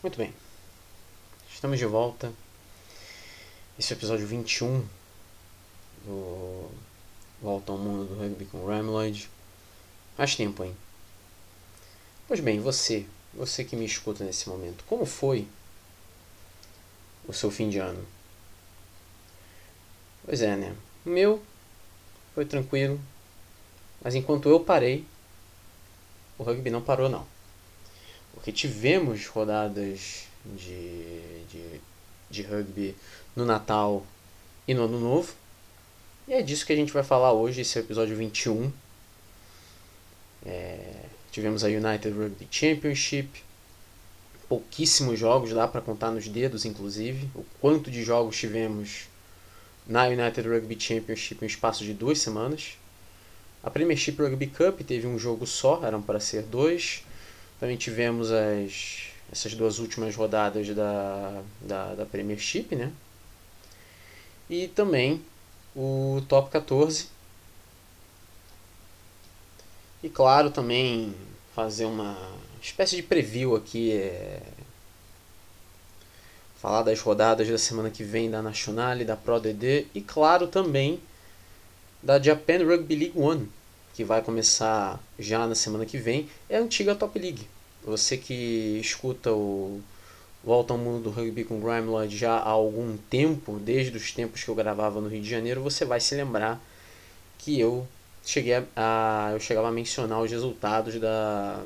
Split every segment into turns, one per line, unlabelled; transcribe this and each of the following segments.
Muito bem. Estamos de volta. Esse é o episódio 21 do Volta ao Mundo do Rugby com Ramloid. Faz tempo, hein? Pois bem, você, você que me escuta nesse momento, como foi o seu fim de ano? Pois é, né? O meu foi tranquilo, mas enquanto eu parei, o rugby não parou não. Porque tivemos rodadas de, de, de rugby no Natal e no Ano Novo. E é disso que a gente vai falar hoje, esse é episódio 21. É, tivemos a United Rugby Championship. Pouquíssimos jogos, dá para contar nos dedos, inclusive. O quanto de jogos tivemos na United Rugby Championship em um espaço de duas semanas. A Premiership Rugby Cup teve um jogo só, eram para ser dois. Também tivemos as, essas duas últimas rodadas da, da, da Premiership, né? E também o Top 14. E claro, também fazer uma espécie de preview aqui, é... falar das rodadas da semana que vem da Nacional e da Pro DD e claro também da Japan Rugby League One, que vai começar já na semana que vem, é a antiga Top League. Você que escuta o Volta ao Mundo do Rugby com Grimelord já há algum tempo, desde os tempos que eu gravava no Rio de Janeiro, você vai se lembrar que eu cheguei a, eu chegava a mencionar os resultados da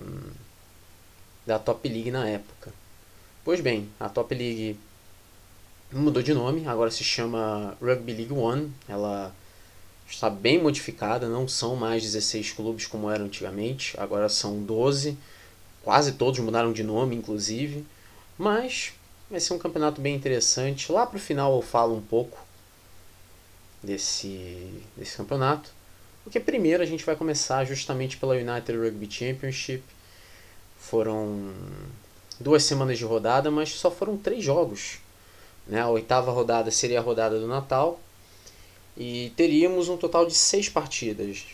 da Top League na época. Pois bem, a Top League mudou de nome, agora se chama Rugby League One. Ela está bem modificada, não são mais 16 clubes como eram antigamente, agora são 12. Quase todos mudaram de nome, inclusive. Mas vai ser um campeonato bem interessante. Lá para o final eu falo um pouco desse, desse campeonato. Porque primeiro a gente vai começar justamente pela United Rugby Championship. Foram duas semanas de rodada, mas só foram três jogos. Né? A oitava rodada seria a rodada do Natal, e teríamos um total de seis partidas.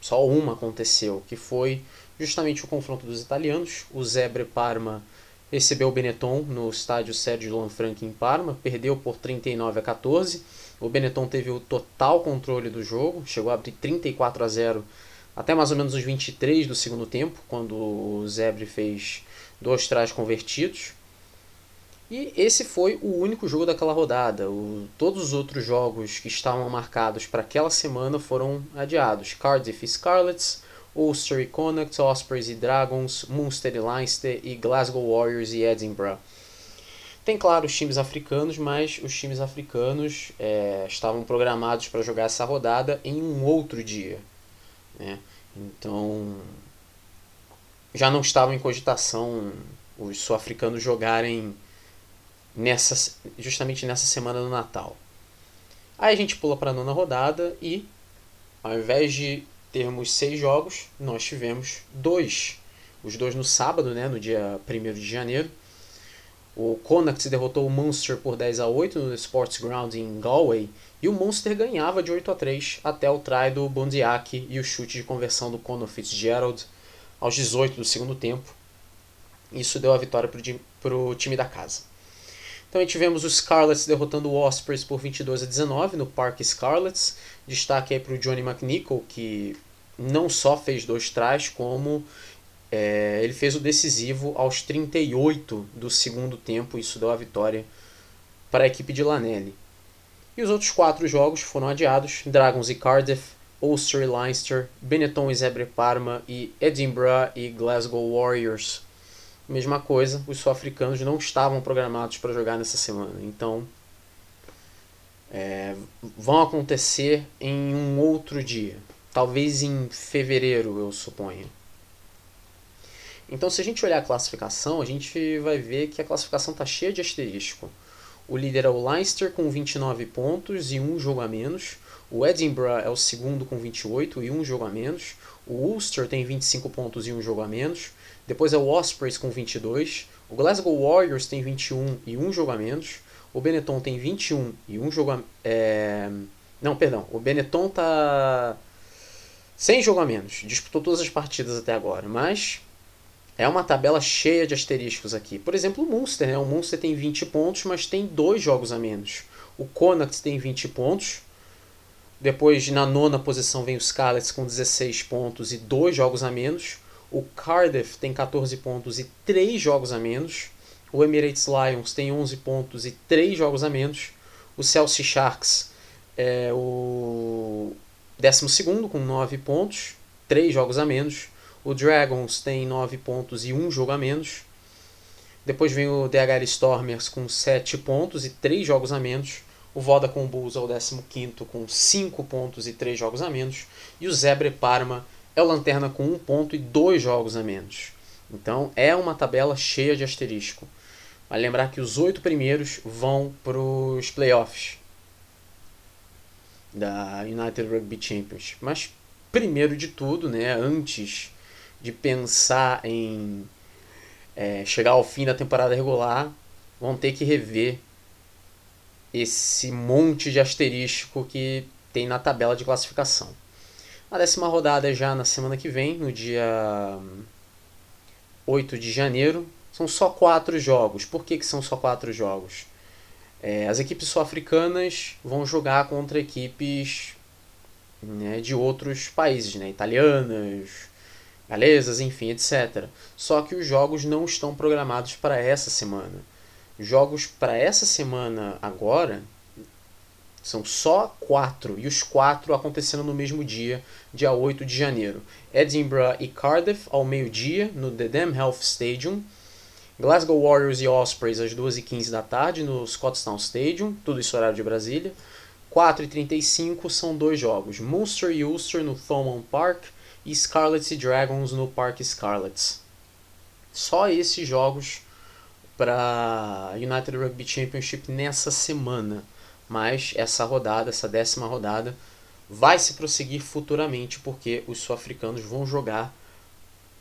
Só uma aconteceu, que foi justamente o confronto dos italianos. O Zebre Parma recebeu o Benetton no estádio Sérgio Lanfranchi em Parma, perdeu por 39 a 14. O Benetton teve o total controle do jogo, chegou a abrir 34 a 0 até mais ou menos os 23 do segundo tempo, quando o Zebre fez dois trás convertidos. E esse foi o único jogo daquela rodada. O, todos os outros jogos que estavam marcados para aquela semana foram adiados. Cardiff e Scarlets, Ulster e Connacht, Ospreys e Dragons, Munster e Leinster e Glasgow Warriors e Edinburgh. Tem, claro, os times africanos, mas os times africanos é, estavam programados para jogar essa rodada em um outro dia. Né? Então, já não estavam em cogitação os sul-africanos jogarem nessa, justamente nessa semana do Natal. Aí a gente pula para a nona rodada e, ao invés de termos seis jogos, nós tivemos dois. Os dois no sábado, né, no dia 1 de janeiro. O Connacht derrotou o Munster por 10 a 8 no Sports Ground em Galway e o Munster ganhava de 8 a 3 até o try do Bondiak e o chute de conversão do Conor Fitzgerald aos 18 do segundo tempo. Isso deu a vitória para o time da casa. Também tivemos os Scarlets derrotando o Ospreys por 22 a 19 no Parque Scarlets. Destaque aí para o Johnny McNichol, que não só fez dois trás, como é, ele fez o decisivo aos 38 do segundo tempo. Isso deu a vitória para a equipe de Lanelli. E os outros quatro jogos foram adiados: Dragons e Cardiff, Ulster e Leinster, Benetton e Zebre Parma e Edinburgh e Glasgow Warriors Mesma coisa, os sul-africanos não estavam programados para jogar nessa semana. Então, é, vão acontecer em um outro dia. Talvez em fevereiro, eu suponho. Então, se a gente olhar a classificação, a gente vai ver que a classificação está cheia de asterisco. O líder é o Leinster com 29 pontos e um jogo a menos. O Edinburgh é o segundo com 28 e um jogo a menos. O Ulster tem 25 pontos e um jogo a menos. Depois é o Ospreys com 22. O Glasgow Warriors tem 21 e um jogo a menos. O Benetton tem 21 e um jogo a... É... Não, perdão. O Benetton tá sem jogo a menos. Disputou todas as partidas até agora. Mas é uma tabela cheia de asteriscos aqui. Por exemplo, o Munster. Né? O Munster tem 20 pontos, mas tem dois jogos a menos. O Connacht tem 20 pontos. Depois, na nona posição, vem o Scarlets com 16 pontos e dois jogos a menos. O Cardiff tem 14 pontos e 3 jogos a menos. O Emirates Lions tem 11 pontos e 3 jogos a menos. O Chelsea Sharks é o 12 com 9 pontos, 3 jogos a menos. O Dragons tem 9 pontos e 1 jogo a menos. Depois vem o DHL Stormers com 7 pontos e 3 jogos a menos. O Vodacom Bulls é o 15 com 5 pontos e 3 jogos a menos. E o Zebre Parma é o Lanterna com 1 ponto e 2 jogos a menos. Então é uma tabela cheia de asterisco. Vale lembrar que os oito primeiros vão para os playoffs da United Rugby Championship. Mas primeiro de tudo, né, antes de pensar em é, chegar ao fim da temporada regular, vão ter que rever esse monte de asterístico que tem na tabela de classificação. A décima rodada é já na semana que vem, no dia 8 de janeiro. São só quatro jogos. Por que, que são só quatro jogos? É, as equipes sul-africanas vão jogar contra equipes né, de outros países, né, italianas, galesas, enfim, etc. Só que os jogos não estão programados para essa semana. Jogos para essa semana agora são só quatro, e os quatro acontecendo no mesmo dia, dia 8 de janeiro. Edinburgh e Cardiff ao meio-dia, no The Dam Health Stadium. Glasgow Warriors e Ospreys às 2h15 da tarde, no Scottstown Stadium, tudo isso horário de Brasília. 4h35 são dois jogos, Munster e Ulster no Thomond Park e Scarlets e Dragons no Park Scarlets. Só esses jogos para United Rugby Championship nessa semana. Mas essa rodada, essa décima rodada, vai se prosseguir futuramente, porque os sul-africanos vão jogar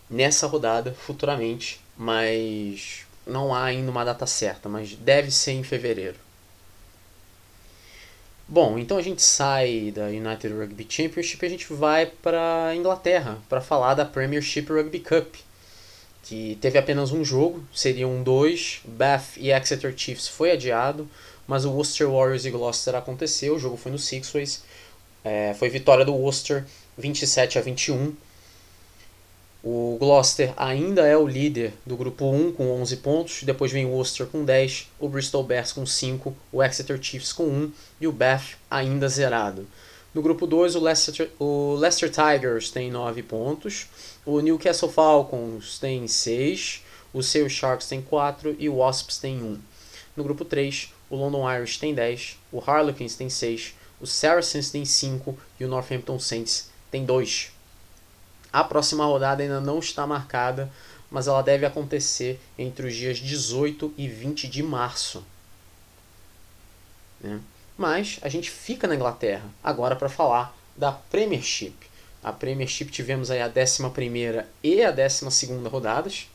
nessa rodada futuramente, mas não há ainda uma data certa, mas deve ser em fevereiro. Bom, então a gente sai da United Rugby Championship e a gente vai para Inglaterra para falar da Premiership Rugby Cup, que teve apenas um jogo, seriam dois, Bath e Exeter Chiefs foi adiado, mas o Worcester Warriors e Gloucester aconteceu, o jogo foi no Sixways, é, foi vitória do Worcester 27 a 21. O Gloucester ainda é o líder do grupo 1 com 11 pontos, depois vem o Worcester com 10, o Bristol Bears com 5, o Exeter Chiefs com 1 e o Bath ainda zerado. No grupo 2, o Leicester, o Leicester Tigers tem 9 pontos, o Newcastle Falcons tem 6, o Sale Sharks tem 4 e o Wasps tem 1. No grupo 3, o London Irish tem 10, o Harlequins tem 6, o Saracens tem 5 e o Northampton Saints tem 2. A próxima rodada ainda não está marcada, mas ela deve acontecer entre os dias 18 e 20 de março. Né? Mas a gente fica na Inglaterra agora para falar da Premiership. A Premiership tivemos aí a 11 e a 12 rodadas.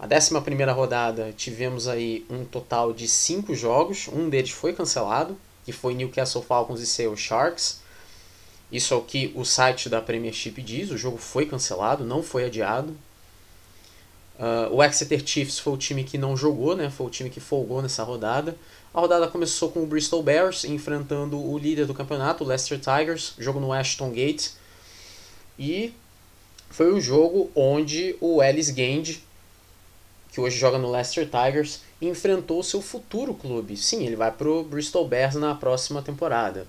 A 11 rodada tivemos aí um total de 5 jogos, um deles foi cancelado, que foi Newcastle Falcons e Sale Sharks. Isso é o que o site da Premiership diz. O jogo foi cancelado, não foi adiado. Uh, o Exeter Chiefs foi o time que não jogou, né? Foi o time que folgou nessa rodada. A rodada começou com o Bristol Bears enfrentando o líder do campeonato, o Leicester Tigers, jogo no Ashton Gate. E foi o jogo onde o Ellis Gand, que hoje joga no Leicester Tigers, enfrentou seu futuro clube. Sim, ele vai pro Bristol Bears na próxima temporada.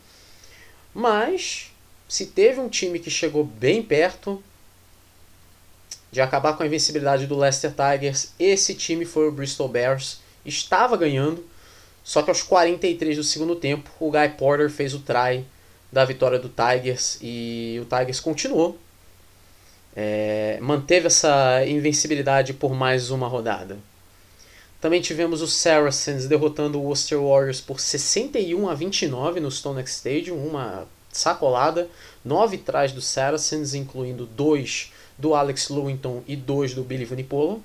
Mas se teve um time que chegou bem perto de acabar com a invencibilidade do Leicester Tigers, esse time foi o Bristol Bears. Estava ganhando, só que aos 43 do segundo tempo, o Guy Porter fez o try da vitória do Tigers e o Tigers continuou. É, manteve essa invencibilidade por mais uma rodada. Também tivemos os Saracens derrotando o Worcester Warriors por 61 a 29 no Stonex Stadium, uma sacolada, nove trás do Saracens, incluindo dois do Alex Lewington e dois do Billy Vunipola.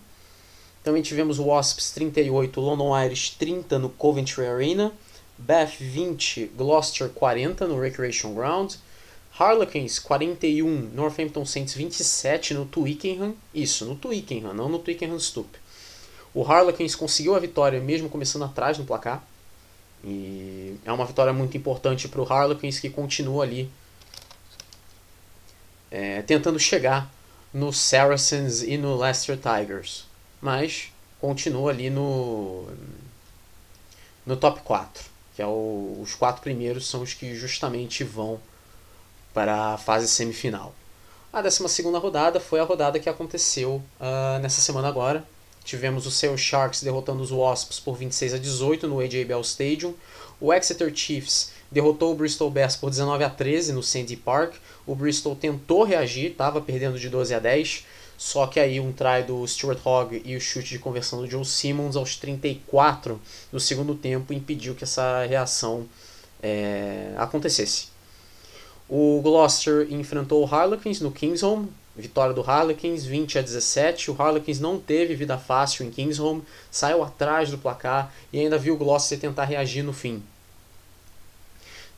Também tivemos o Wasps 38, London Irish 30 no Coventry Arena, Bath 20, Gloucester 40 no Recreation Ground, Harlequins 41, Northampton Saints 27 no Twickenham. Isso, no Twickenham, não no Twickenham Stoop. O Harlequins conseguiu a vitória mesmo começando atrás no placar. E é uma vitória muito importante para o Harlequins que continua ali é, tentando chegar no Saracens e no Leicester Tigers. Mas continua ali no, no top 4, que é o, os quatro primeiros são os que justamente vão para a fase semifinal. A 12 rodada foi a rodada que aconteceu uh, nessa semana agora. Tivemos o Seoul Sharks derrotando os Wasps por 26 a 18 no AJ Bell Stadium. O Exeter Chiefs derrotou o Bristol Bears por 19 a 13 no Sandy Park. O Bristol tentou reagir, estava perdendo de 12 a 10, só que aí um try do Stuart Hogg e o chute de conversão do Joe Simmons aos 34 no segundo tempo impediu que essa reação é, acontecesse. O Gloucester enfrentou o Harlequins no Kingsholm, vitória do Harlequins 20 a 17. O Harlequins não teve vida fácil em Kingsholm, saiu atrás do placar e ainda viu o Gloucester tentar reagir no fim.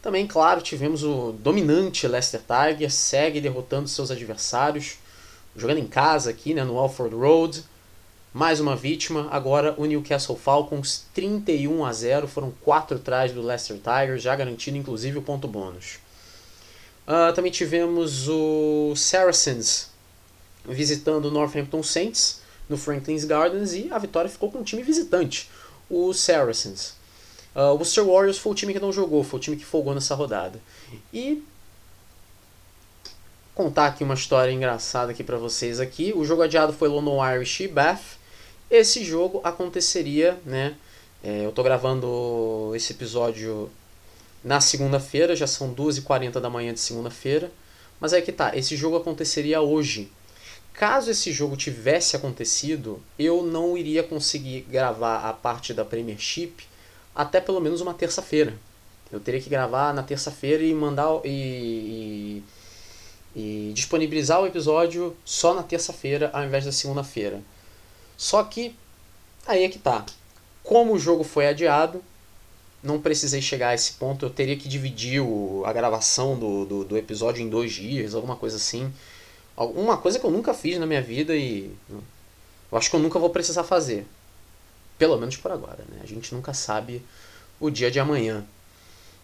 Também, claro, tivemos o dominante Leicester Tigers, segue derrotando seus adversários, jogando em casa aqui né, no Alford Road. Mais uma vítima, agora o Newcastle Falcons 31 a 0, foram quatro atrás do Leicester Tigers, já garantindo inclusive o ponto bônus. Uh, também tivemos o Saracens visitando o Northampton Saints no Franklin's Gardens e a vitória ficou com o time visitante, o Saracens. Uh, o Worcester Warriors foi o time que não jogou, foi o time que folgou nessa rodada. E contar aqui uma história engraçada aqui para vocês aqui. O jogo adiado foi London Irish e Bath. Esse jogo aconteceria, né? É, eu tô gravando esse episódio na segunda-feira, já são 2h40 da manhã de segunda-feira. Mas aí que tá, esse jogo aconteceria hoje. Caso esse jogo tivesse acontecido, eu não iria conseguir gravar a parte da Premiership até pelo menos uma terça-feira. Eu teria que gravar na terça-feira e mandar e, e, e, disponibilizar o episódio só na terça-feira ao invés da segunda-feira. Só que aí é que tá. Como o jogo foi adiado, não precisei chegar a esse ponto. Eu teria que dividir o, a gravação do, do, do episódio em dois dias, alguma coisa assim. Uma coisa que eu nunca fiz na minha vida e eu acho que eu nunca vou precisar fazer. Pelo menos por agora, né? A gente nunca sabe o dia de amanhã.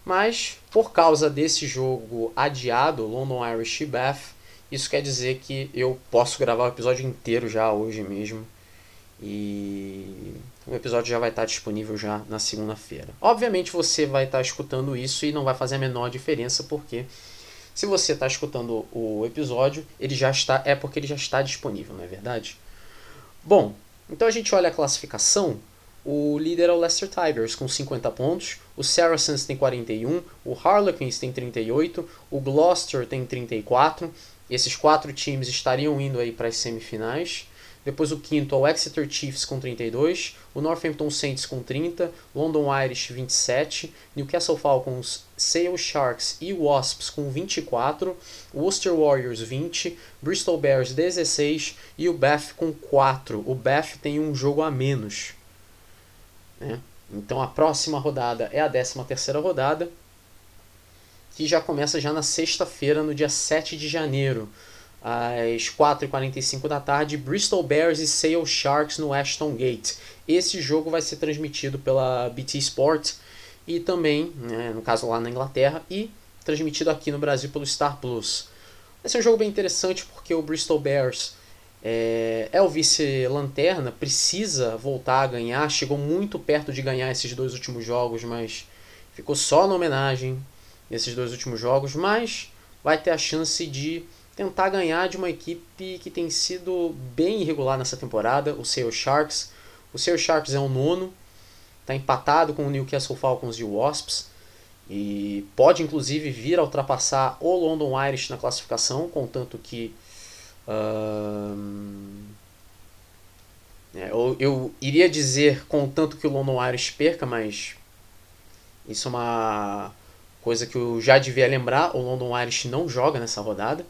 Mas, por causa desse jogo adiado, London Irish Bath, isso quer dizer que eu posso gravar o episódio inteiro já hoje mesmo. E o episódio já vai estar disponível já na segunda-feira. Obviamente você vai estar escutando isso e não vai fazer a menor diferença, porque se você está escutando o episódio, ele já está. É porque ele já está disponível, não é verdade? Bom, então a gente olha a classificação. O líder é o Leicester Tigers com 50 pontos, o Saracens tem 41, o Harlequins tem 38, o Gloucester tem 34. Esses quatro times estariam indo aí para as semifinais. Depois o quinto é o Exeter Chiefs com 32, o Northampton Saints com 30, London Irish 27, Newcastle Falcons, Sale Sharks e Wasps com 24, Worcester Warriors 20, Bristol Bears 16 e o Bath com 4. O Bath tem um jogo a menos. Né? Então a próxima rodada é a 13 terceira rodada, que já começa já na sexta-feira, no dia 7 de janeiro às 4h45 da tarde, Bristol Bears e Sale Sharks no Ashton Gate. Esse jogo vai ser transmitido pela BT Sport e também, né, no caso lá na Inglaterra, e transmitido aqui no Brasil pelo Star Plus. Vai ser um jogo bem interessante porque o Bristol Bears é, é o vice-lanterna, precisa voltar a ganhar, chegou muito perto de ganhar esses dois últimos jogos, mas ficou só na homenagem nesses dois últimos jogos, mas vai ter a chance de tentar ganhar de uma equipe que tem sido bem irregular nessa temporada, o Seattle Sharks. O Seattle Sharks é o nono, está empatado com o Newcastle Falcons e o Wasps e pode inclusive vir a ultrapassar o London Irish na classificação, contanto que uh, eu, eu, iria dizer contanto que o London Irish perca, mas isso é uma coisa que eu já devia lembrar. O London Irish não joga nessa rodada.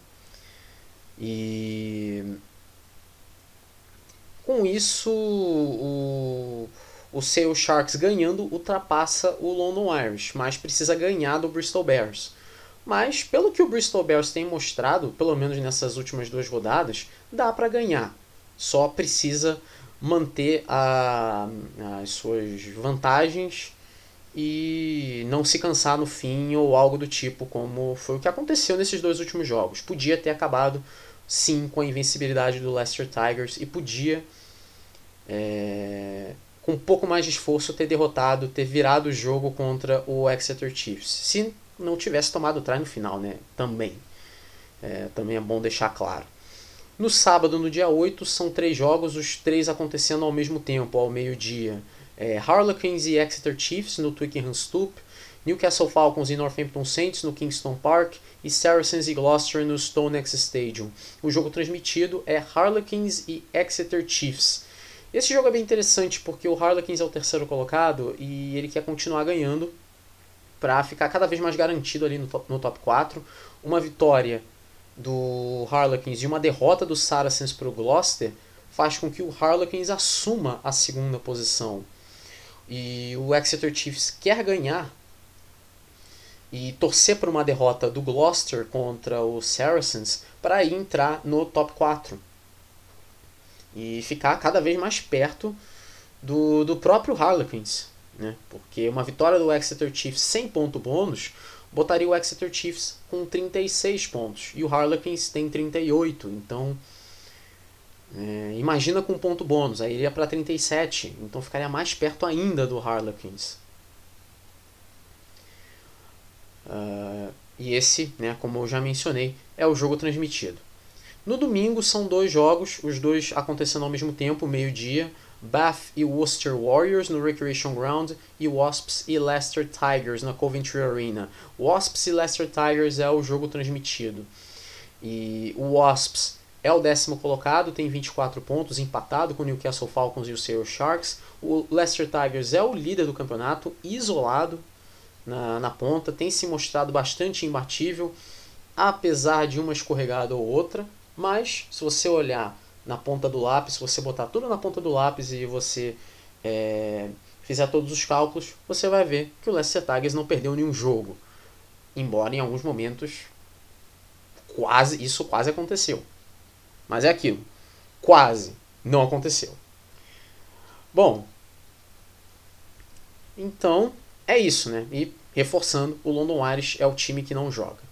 E com isso o, o Sale Sharks ganhando ultrapassa o London Irish, mas precisa ganhar do Bristol Bears. Mas, pelo que o Bristol Bears tem mostrado, pelo menos nessas últimas duas rodadas, dá para ganhar. Só precisa manter a, as suas vantagens e não se cansar no fim ou algo do tipo, como foi o que aconteceu nesses dois últimos jogos. Podia ter acabado sim com a invencibilidade do Leicester Tigers e podia, é, com um pouco mais de esforço, ter derrotado, ter virado o jogo contra o Exeter Chiefs. Se não tivesse tomado o try no final, né? Também. É, também é bom deixar claro. No sábado, no dia 8, são três jogos, os três acontecendo ao mesmo tempo, ao meio-dia. É, Harlequins e Exeter Chiefs no Twickenham Stoop, Newcastle Falcons e Northampton Saints no Kingston Park e Saracens e Gloucester no StoneX Stadium. O jogo transmitido é Harlequins e Exeter Chiefs. Esse jogo é bem interessante porque o Harlequins é o terceiro colocado e ele quer continuar ganhando para ficar cada vez mais garantido ali no top, no top 4. Uma vitória do Harlequins e uma derrota do Saracens para o Gloucester faz com que o Harlequins assuma a segunda posição. E o Exeter Chiefs quer ganhar e torcer por uma derrota do Gloucester contra o Saracens para entrar no top 4 e ficar cada vez mais perto do, do próprio Harlequins. Né? Porque uma vitória do Exeter Chiefs sem ponto bônus botaria o Exeter Chiefs com 36 pontos e o Harlequins tem 38. Então, é, imagina com ponto bônus, aí iria para 37, então ficaria mais perto ainda do Harlequins. Uh, e esse, né, como eu já mencionei, é o jogo transmitido. No domingo são dois jogos, os dois acontecendo ao mesmo tempo, meio-dia. Bath e Worcester Warriors no Recreation Ground e Wasps e Leicester Tigers na Coventry Arena. Wasps e Leicester Tigers é o jogo transmitido. E o Wasps é o décimo colocado, tem 24 pontos, empatado com o Newcastle Falcons e o Seattle Sharks. O Leicester Tigers é o líder do campeonato, isolado na, na ponta, tem se mostrado bastante imbatível, apesar de uma escorregada ou outra. Mas, se você olhar na ponta do lápis, se você botar tudo na ponta do lápis e você é, fizer todos os cálculos, você vai ver que o Leicester Tigers não perdeu nenhum jogo. Embora em alguns momentos quase isso quase aconteceu. Mas é aquilo. Quase não aconteceu. Bom, então é isso, né? E reforçando, o London Irish é o time que não joga.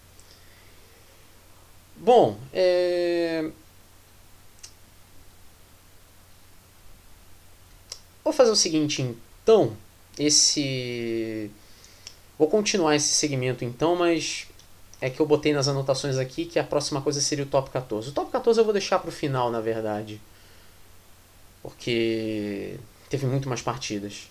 Bom, é... Vou fazer o seguinte, então. Esse. Vou continuar esse segmento então, mas é que eu botei nas anotações aqui que a próxima coisa seria o top 14. O top 14 eu vou deixar para o final, na verdade. Porque teve muito mais partidas.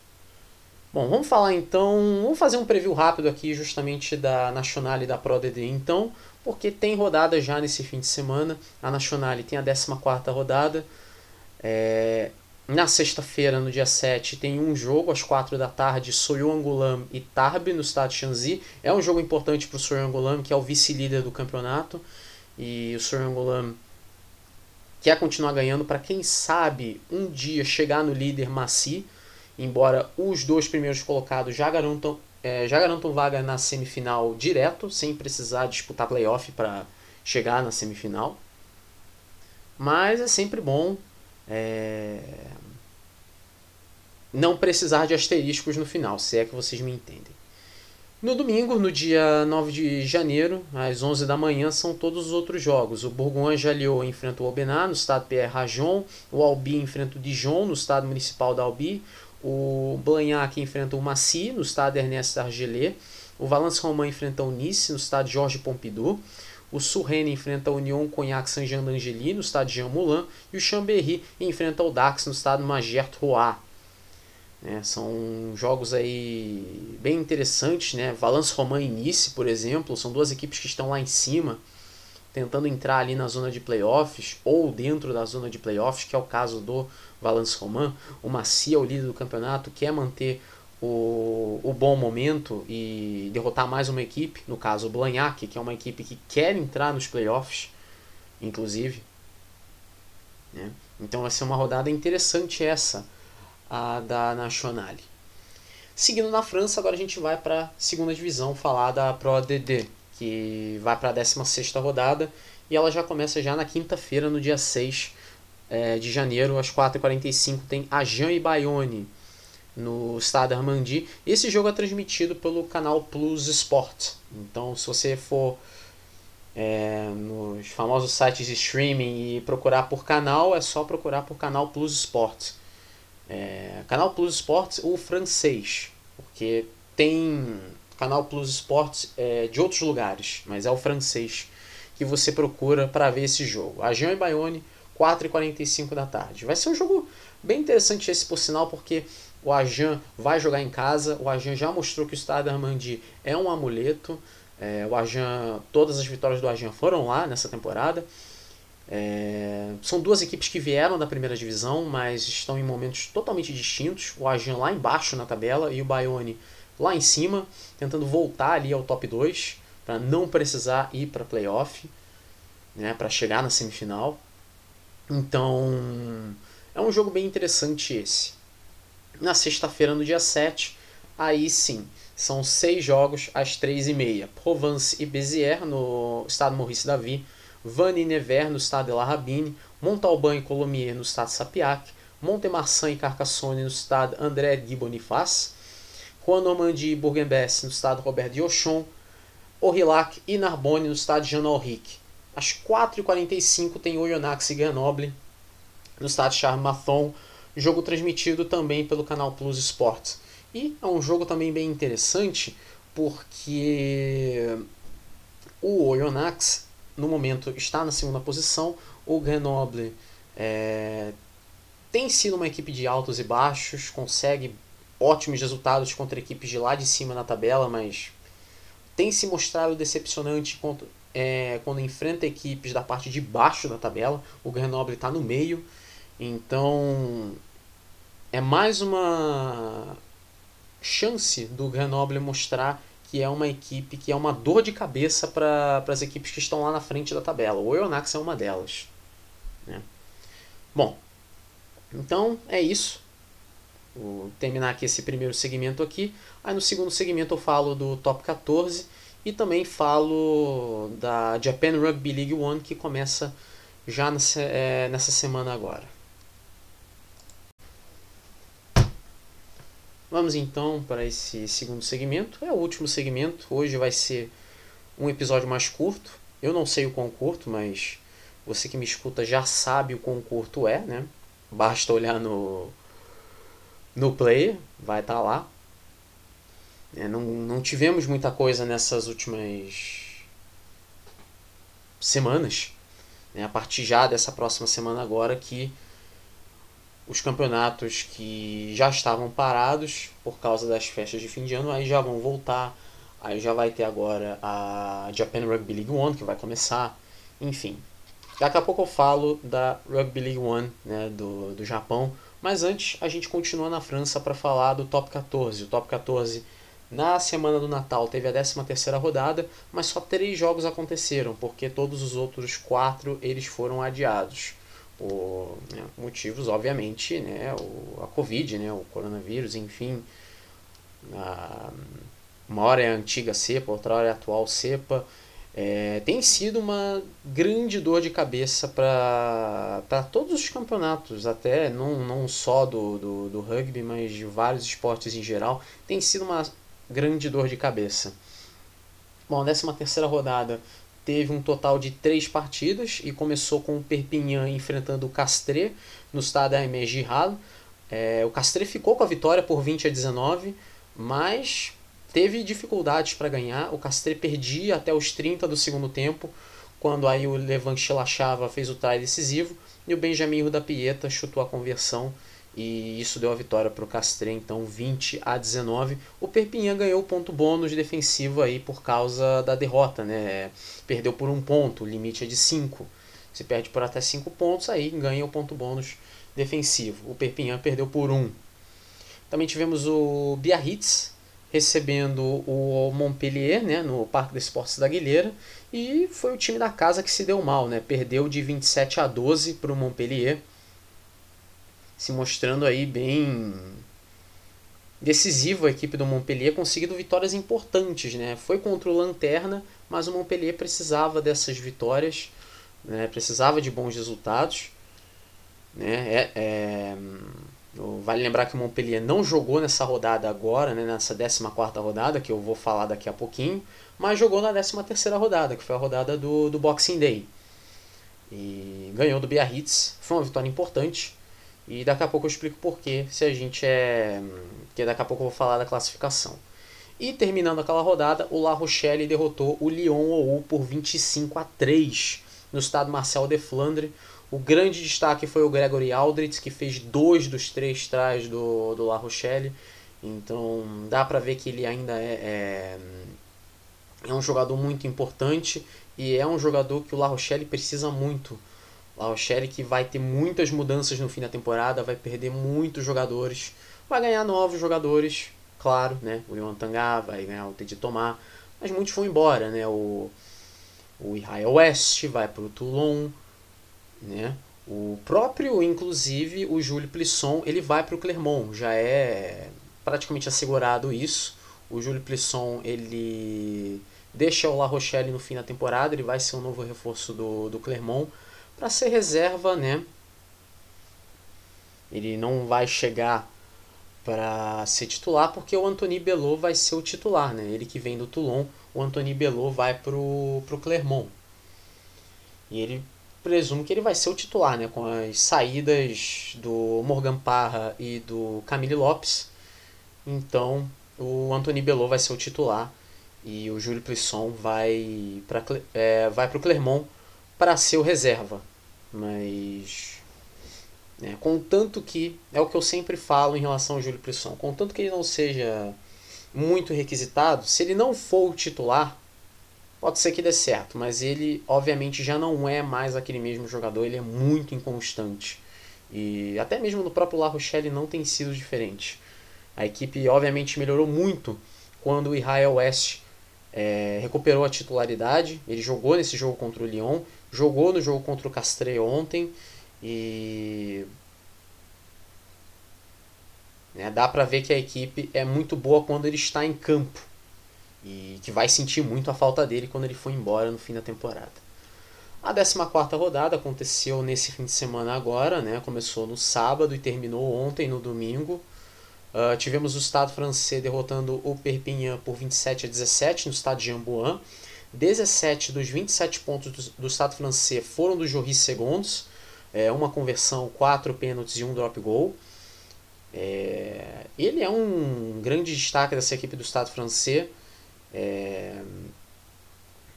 Bom, vamos falar então, vamos fazer um preview rápido aqui justamente da Nacional e da Pro DD então, porque tem rodada já nesse fim de semana. A Nacional tem a 14ª rodada. É, na sexta-feira, no dia 7, tem um jogo às 4 da tarde, Soyungulam e Tarbi no estado de Shanxi. É um jogo importante para o Soyungulam, que é o vice-líder do campeonato. E o Soyungulam quer continuar ganhando para quem sabe um dia chegar no líder Massi, embora os dois primeiros colocados já garantam, é, já garantam vaga na semifinal direto, sem precisar disputar playoff para chegar na semifinal. Mas é sempre bom é, não precisar de asteriscos no final, se é que vocês me entendem. No domingo, no dia 9 de janeiro, às 11 da manhã, são todos os outros jogos. O Bourgogne Jalliot enfrenta o Aubenas, no estado Pierre Rajon. O Albi enfrenta o Dijon, no estado municipal da Albi. O Blagnac enfrenta o Massy, no estado Ernest Argelé. O Valence Romain enfrenta o Nice, no estado Georges Pompidou. O Surrene enfrenta a Union Cognac Saint-Jean d'Angely, no estado de Jean Moulin, e o Chambéry enfrenta o Dax, no estado Magert Roy. Né, são jogos aí bem interessantes, né? Valence Romain e Nice, por exemplo, são duas equipes que estão lá em cima, tentando entrar ali na zona de playoffs ou dentro da zona de playoffs, que é o caso do Valence Romain. O Macia, o líder do campeonato, quer manter o, o bom momento e derrotar mais uma equipe, no caso o Blagnac, que é uma equipe que quer entrar nos playoffs, inclusive. Né? Então vai ser uma rodada interessante essa, a da Nationale. Seguindo na França, agora a gente vai para a segunda divisão falar da Pro DD. que vai para a 16 rodada e ela já começa já na quinta-feira, no dia 6 é, de janeiro, às 4h45, tem Ajan e Bayonne no Stade Armandi. Esse jogo é transmitido pelo canal Plus Sport. Então, se você for é, nos famosos sites de streaming e procurar por canal, é só procurar por canal Plus Sport. É, canal Plus Sport, o francês, porque tem canal Plus Sport é, de outros lugares, mas é o francês que você procura para ver esse jogo. Agen e Bayonne, 4h45 da tarde. Vai ser um jogo bem interessante esse, por sinal, porque o Ajan vai jogar em casa. O Ajan já mostrou que o Stade Armandi é um amuleto. É, o Ajan, todas as vitórias do Ajan foram lá nessa temporada. É, são duas equipes que vieram da primeira divisão, mas estão em momentos totalmente distintos. O Ajan lá embaixo na tabela e o Bayonne lá em cima, tentando voltar ali ao top 2 para não precisar ir para playoff, né, para chegar na semifinal. Então, é um jogo bem interessante esse. Na sexta-feira, no dia 7, aí sim, são seis jogos às três e meia. Provence e Béziers no estado Maurice Davi, Vannes e Nevers no estado de La Rabine, Montalban e Colomiers no estado Sapiac, Montemarçan e Carcassonne no estado André Guy Boniface, Juan Normandie e Bourg-en-Bresse no estado Robert de Auchon, Aurillac e Narbonne no estado Jean Henrique. Às 4h45 tem Oyonnax e Grenoble. No estado Charles Mathon, jogo transmitido também pelo canal Plus Sports. E é um jogo também bem interessante porque o Oyonnax no momento está na segunda posição, o Grenoble é, tem sido uma equipe de altos e baixos, consegue ótimos resultados contra equipes de lá de cima na tabela, mas tem se mostrado decepcionante quando, é, quando enfrenta equipes da parte de baixo da tabela. O Grenoble está no meio, então é mais uma chance do Grenoble mostrar que é uma equipe que é uma dor de cabeça para as equipes que estão lá na frente da tabela. O Oyonnax é uma delas. Né? Bom, então é isso. Vou terminar aqui esse primeiro segmento aqui. Aí no segundo segmento eu falo do top 14 e também falo da Japan Rugby League One que começa já nessa, é, nessa semana agora. Vamos então para esse segundo segmento. É o último segmento. Hoje vai ser um episódio mais curto. Eu não sei o quão curto, mas você que me escuta já sabe o quão curto é, né? Basta olhar no, no player, vai estar tá lá. É, não, não tivemos muita coisa nessas últimas semanas. Né? A partir já dessa próxima semana agora que os campeonatos que já estavam parados por causa das festas de fim de ano, aí já vão voltar. Aí já vai ter agora a Japan Rugby League One, que vai começar. Enfim, daqui a pouco eu falo da Rugby League One né, do, do Japão. Mas antes, a gente continua na França para falar do Top 14. O Top 14, na semana do Natal, teve a 13ª rodada, mas só três jogos aconteceram, porque todos os outros quatro eles foram adiados por né, motivos, obviamente, né, o, a Covid, né, o coronavírus, enfim. A, uma hora é a antiga cepa, outra hora é a atual cepa. É, tem sido uma grande dor de cabeça para todos os campeonatos, até não, não só do, do, do rugby, mas de vários esportes em geral. Tem sido uma grande dor de cabeça. Bom, 13 terceira rodada teve um total de três partidas e começou com o Perpignan enfrentando o Castres no estádio Aimé Girard. É, o Castres ficou com a vitória por 20 a 19, mas teve dificuldades para ganhar. O Castres perdia até os 30 do segundo tempo, quando aí o Levante Chilachava fez o try decisivo e o Benjamin da Pieta chutou a conversão e isso deu a vitória para o Castre, então 20 a 19. O Perpignan ganhou o ponto bônus defensivo aí por causa da derrota, né? Perdeu por um ponto, o limite é de 5. Se perde por até 5 pontos, aí ganha o ponto bônus defensivo. O Perpignan perdeu por 1. Um. Também tivemos o Biarritz recebendo o Montpellier né, no Parque dos Esportes da Guilheira e foi o time da casa que se deu mal, né? Perdeu de 27 a 12 para o Montpellier se mostrando aí bem decisivo a equipe do Montpellier, conseguindo vitórias importantes, né? Foi contra o Lanterna, mas o Montpellier precisava dessas vitórias, né? precisava de bons resultados. Né? É, é, vale lembrar que o Montpellier não jogou nessa rodada agora, né? nessa 14 rodada, que eu vou falar daqui a pouquinho, mas jogou na 13 rodada, que foi a rodada do, do Boxing Day. E ganhou do Biarritz, foi uma vitória importante. E daqui a pouco eu explico porquê, se a gente é. Porque daqui a pouco eu vou falar da classificação. E terminando aquela rodada, o La Rochelle derrotou o Lyon OU por 25 a 3 no estado Marcel de Flandre. O grande destaque foi o Gregory Aldrich, que fez dois dos três trás do, do La Rochelle. Então dá para ver que ele ainda é, é, é um jogador muito importante e é um jogador que o La Rochelle precisa muito. La Rochelle que vai ter muitas mudanças no fim da temporada, vai perder muitos jogadores, vai ganhar novos jogadores, claro, né? O Ion Tangá vai ganhar o Teddy Tomar, mas muitos vão embora, né? O, o Israel West vai para o Toulon, né? O próprio, inclusive, o Júlio Plisson, ele vai para o Clermont, já é praticamente assegurado isso. O Júlio Plisson, ele deixa o La Rochelle no fim da temporada, ele vai ser um novo reforço do, do Clermont para ser reserva, né? Ele não vai chegar para ser titular porque o Anthony Belot vai ser o titular, né? Ele que vem do Toulon, o Anthony Belot vai pro pro Clermont. E ele presumo que ele vai ser o titular, né? Com as saídas do Morgan Parra e do Camille Lopes. Então, o Anthony Belot vai ser o titular e o Júlio Plisson vai para é, vai pro Clermont para ser o reserva. Mas né, contanto que é o que eu sempre falo em relação ao Júlio Plisson, contanto que ele não seja muito requisitado, se ele não for o titular, pode ser que dê certo, mas ele obviamente já não é mais aquele mesmo jogador, ele é muito inconstante. E até mesmo no próprio La Rochelle não tem sido diferente. A equipe obviamente melhorou muito quando o Israel West é, recuperou a titularidade. Ele jogou nesse jogo contra o Lyon, jogou no jogo contra o Castre ontem e né, dá para ver que a equipe é muito boa quando ele está em campo e que vai sentir muito a falta dele quando ele for embora no fim da temporada. A 14 rodada aconteceu nesse fim de semana agora, né? começou no sábado e terminou ontem, no domingo. Uh, tivemos o Estado francês derrotando o Perpignan por 27 a 17 no estado de Amboan. 17 dos 27 pontos do, do Estado francês foram do Joris Segundos, é, uma conversão, quatro pênaltis e um drop goal. É, ele é um grande destaque dessa equipe do Estado francês. É,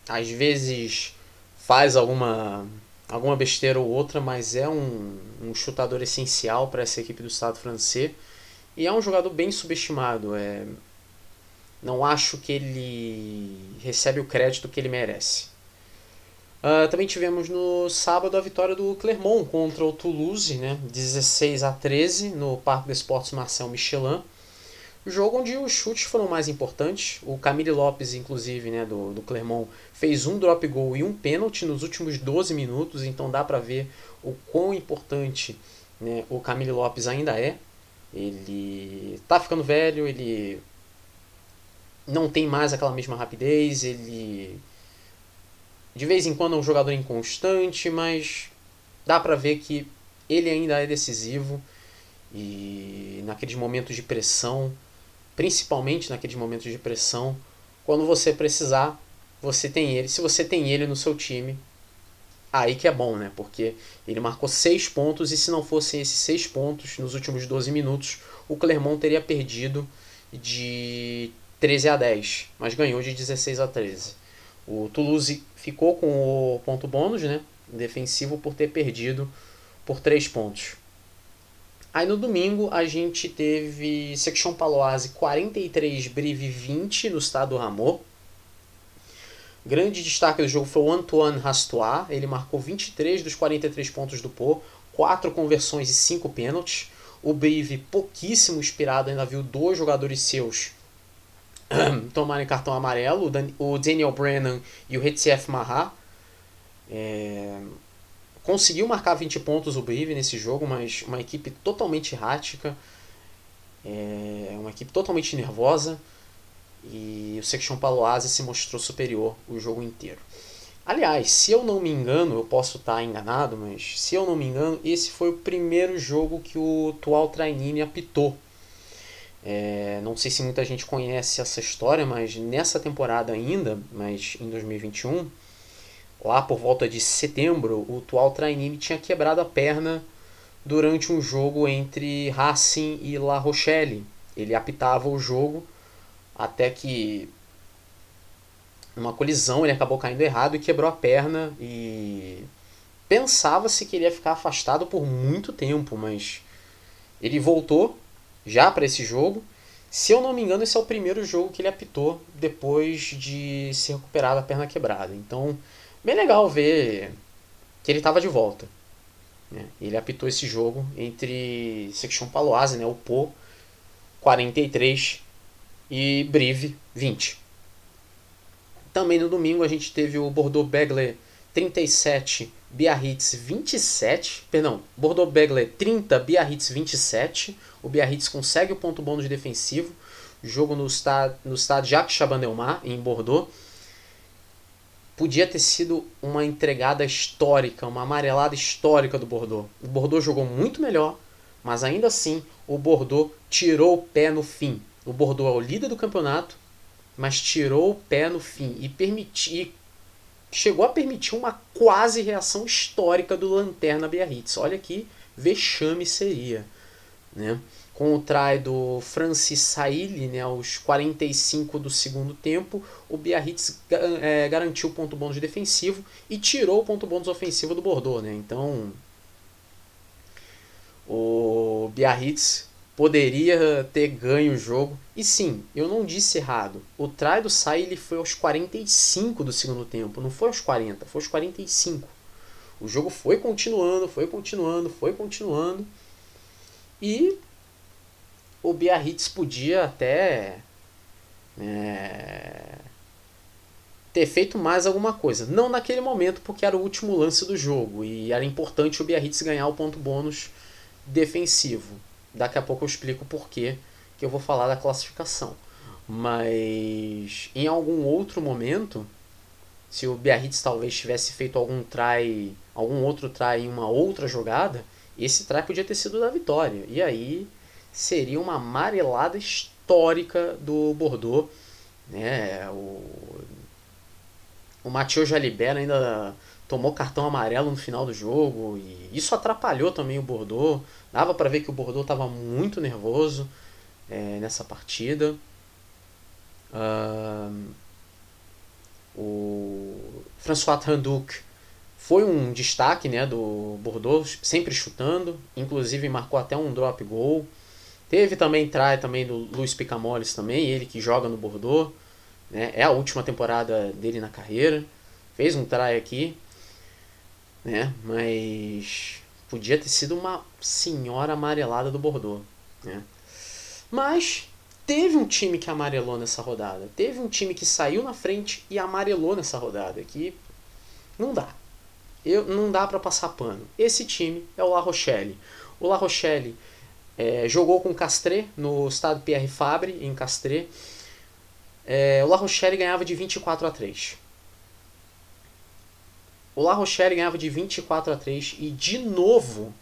às vezes faz alguma, alguma besteira ou outra, mas é um, um chutador essencial para essa equipe do Estado francês. E é um jogador bem subestimado. É... Não acho que ele recebe o crédito que ele merece. Uh, também tivemos no sábado a vitória do Clermont contra o Toulouse, né? 16 a 13 no Parque dos Esportes Marcel Michelin. Jogo onde os chutes foram mais importantes. O Camille Lopes, inclusive, né, do, do Clermont, fez um drop goal e um pênalti nos últimos 12 minutos, então dá para ver o quão importante né, o Camille Lopes ainda é. Ele tá ficando velho, ele não tem mais aquela mesma rapidez, ele de vez em quando é um jogador inconstante, mas dá para ver que ele ainda é decisivo e naqueles momentos de pressão, principalmente naqueles momentos de pressão, quando você precisar, você tem ele. Se você tem ele no seu time, aí que é bom, né? Porque ele marcou 6 pontos e se não fossem esses 6 pontos nos últimos 12 minutos, o Clermont teria perdido de 13 a 10, mas ganhou de 16 a 13. O Toulouse ficou com o ponto bônus, né? Defensivo por ter perdido por 3 pontos. Aí no domingo a gente teve Section Paloise 43, Brive 20 no estado do Ramor. Grande destaque do jogo foi o Antoine Rastois. Ele marcou 23 dos 43 pontos do Pô, 4 conversões e 5 pênaltis. O Brive, pouquíssimo inspirado, ainda viu dois jogadores seus tomarem cartão amarelo, o Daniel Brennan e o Retief Maha. É... Conseguiu marcar 20 pontos o Brive nesse jogo, mas uma equipe totalmente errática, é... uma equipe totalmente nervosa. E o Section Paloise se mostrou superior o jogo inteiro. Aliás, se eu não me engano, eu posso estar enganado, mas se eu não me engano, esse foi o primeiro jogo que o Tual Trainini apitou. É, não sei se muita gente conhece essa história, mas nessa temporada ainda, mas em 2021, lá por volta de setembro, o Tual Trainini tinha quebrado a perna durante um jogo entre Racing e La Rochelle. Ele apitava o jogo até que uma colisão ele acabou caindo errado e quebrou a perna e pensava-se que ele ia ficar afastado por muito tempo, mas ele voltou já para esse jogo. Se eu não me engano, esse é o primeiro jogo que ele apitou depois de se recuperar da perna quebrada. Então, bem legal ver que ele estava de volta. Né? Ele apitou esse jogo entre Section Paloise, né, o Po, 43 e Brive 20. Também no domingo a gente teve o Bordeaux Begley 37, Biarritz 27, perdão, Bordeaux Begley 30, Biarritz 27. O Biarritz consegue o ponto bônus defensivo. Jogo no estado, no estado Jacques Chaban-Delmas, em Bordeaux. Podia ter sido uma entregada histórica, uma amarelada histórica do Bordeaux. O Bordeaux jogou muito melhor, mas ainda assim o Bordeaux tirou o pé no fim. O Bordeaux é o líder do campeonato, mas tirou o pé no fim e permitir chegou a permitir uma quase reação histórica do Lanterna Biarritz. Olha que vexame seria, né? Com o try do Francis Sailly, né, aos 45 do segundo tempo, o Biarritz é, garantiu o ponto bônus defensivo e tirou o ponto bônus ofensivo do Bordeaux, né? Então, o Biarritz poderia ter ganho o jogo. E sim, eu não disse errado. O try do Sai foi aos 45 do segundo tempo, não foi aos 40, foi aos 45. O jogo foi continuando, foi continuando, foi continuando. E o Biarritz podia até é, ter feito mais alguma coisa. Não naquele momento, porque era o último lance do jogo e era importante o Biarritz ganhar o ponto bônus defensivo. Daqui a pouco eu explico o porquê que eu vou falar da classificação. Mas em algum outro momento, se o Biarritz talvez tivesse feito algum try, algum outro try em uma outra jogada, esse try podia ter sido da vitória. E aí seria uma amarelada histórica do Bordeaux. Né? O, o Mathieu Jalibert ainda tomou cartão amarelo no final do jogo e isso atrapalhou também o Bordeaux. Dava para ver que o Bordeaux estava muito nervoso é, nessa partida. Uh, o François Tranduc foi um destaque né, do Bordeaux, sempre chutando, inclusive marcou até um drop goal. Teve também try também do Luiz Picamoles também, ele que joga no Bordeaux. Né, é a última temporada dele na carreira. Fez um try aqui né? Mas podia ter sido uma senhora amarelada do Bordeaux, né? Mas teve um time que amarelou nessa rodada. Teve um time que saiu na frente e amarelou nessa rodada. Que não dá. Eu, não dá para passar pano. Esse time é o La Rochelle. O La Rochelle é, jogou com o Castré no estado Pierre Fabre, em Castré. É, o La Rochelle ganhava de 24 a 3. O La Rochelle ganhava de 24 a 3 e de novo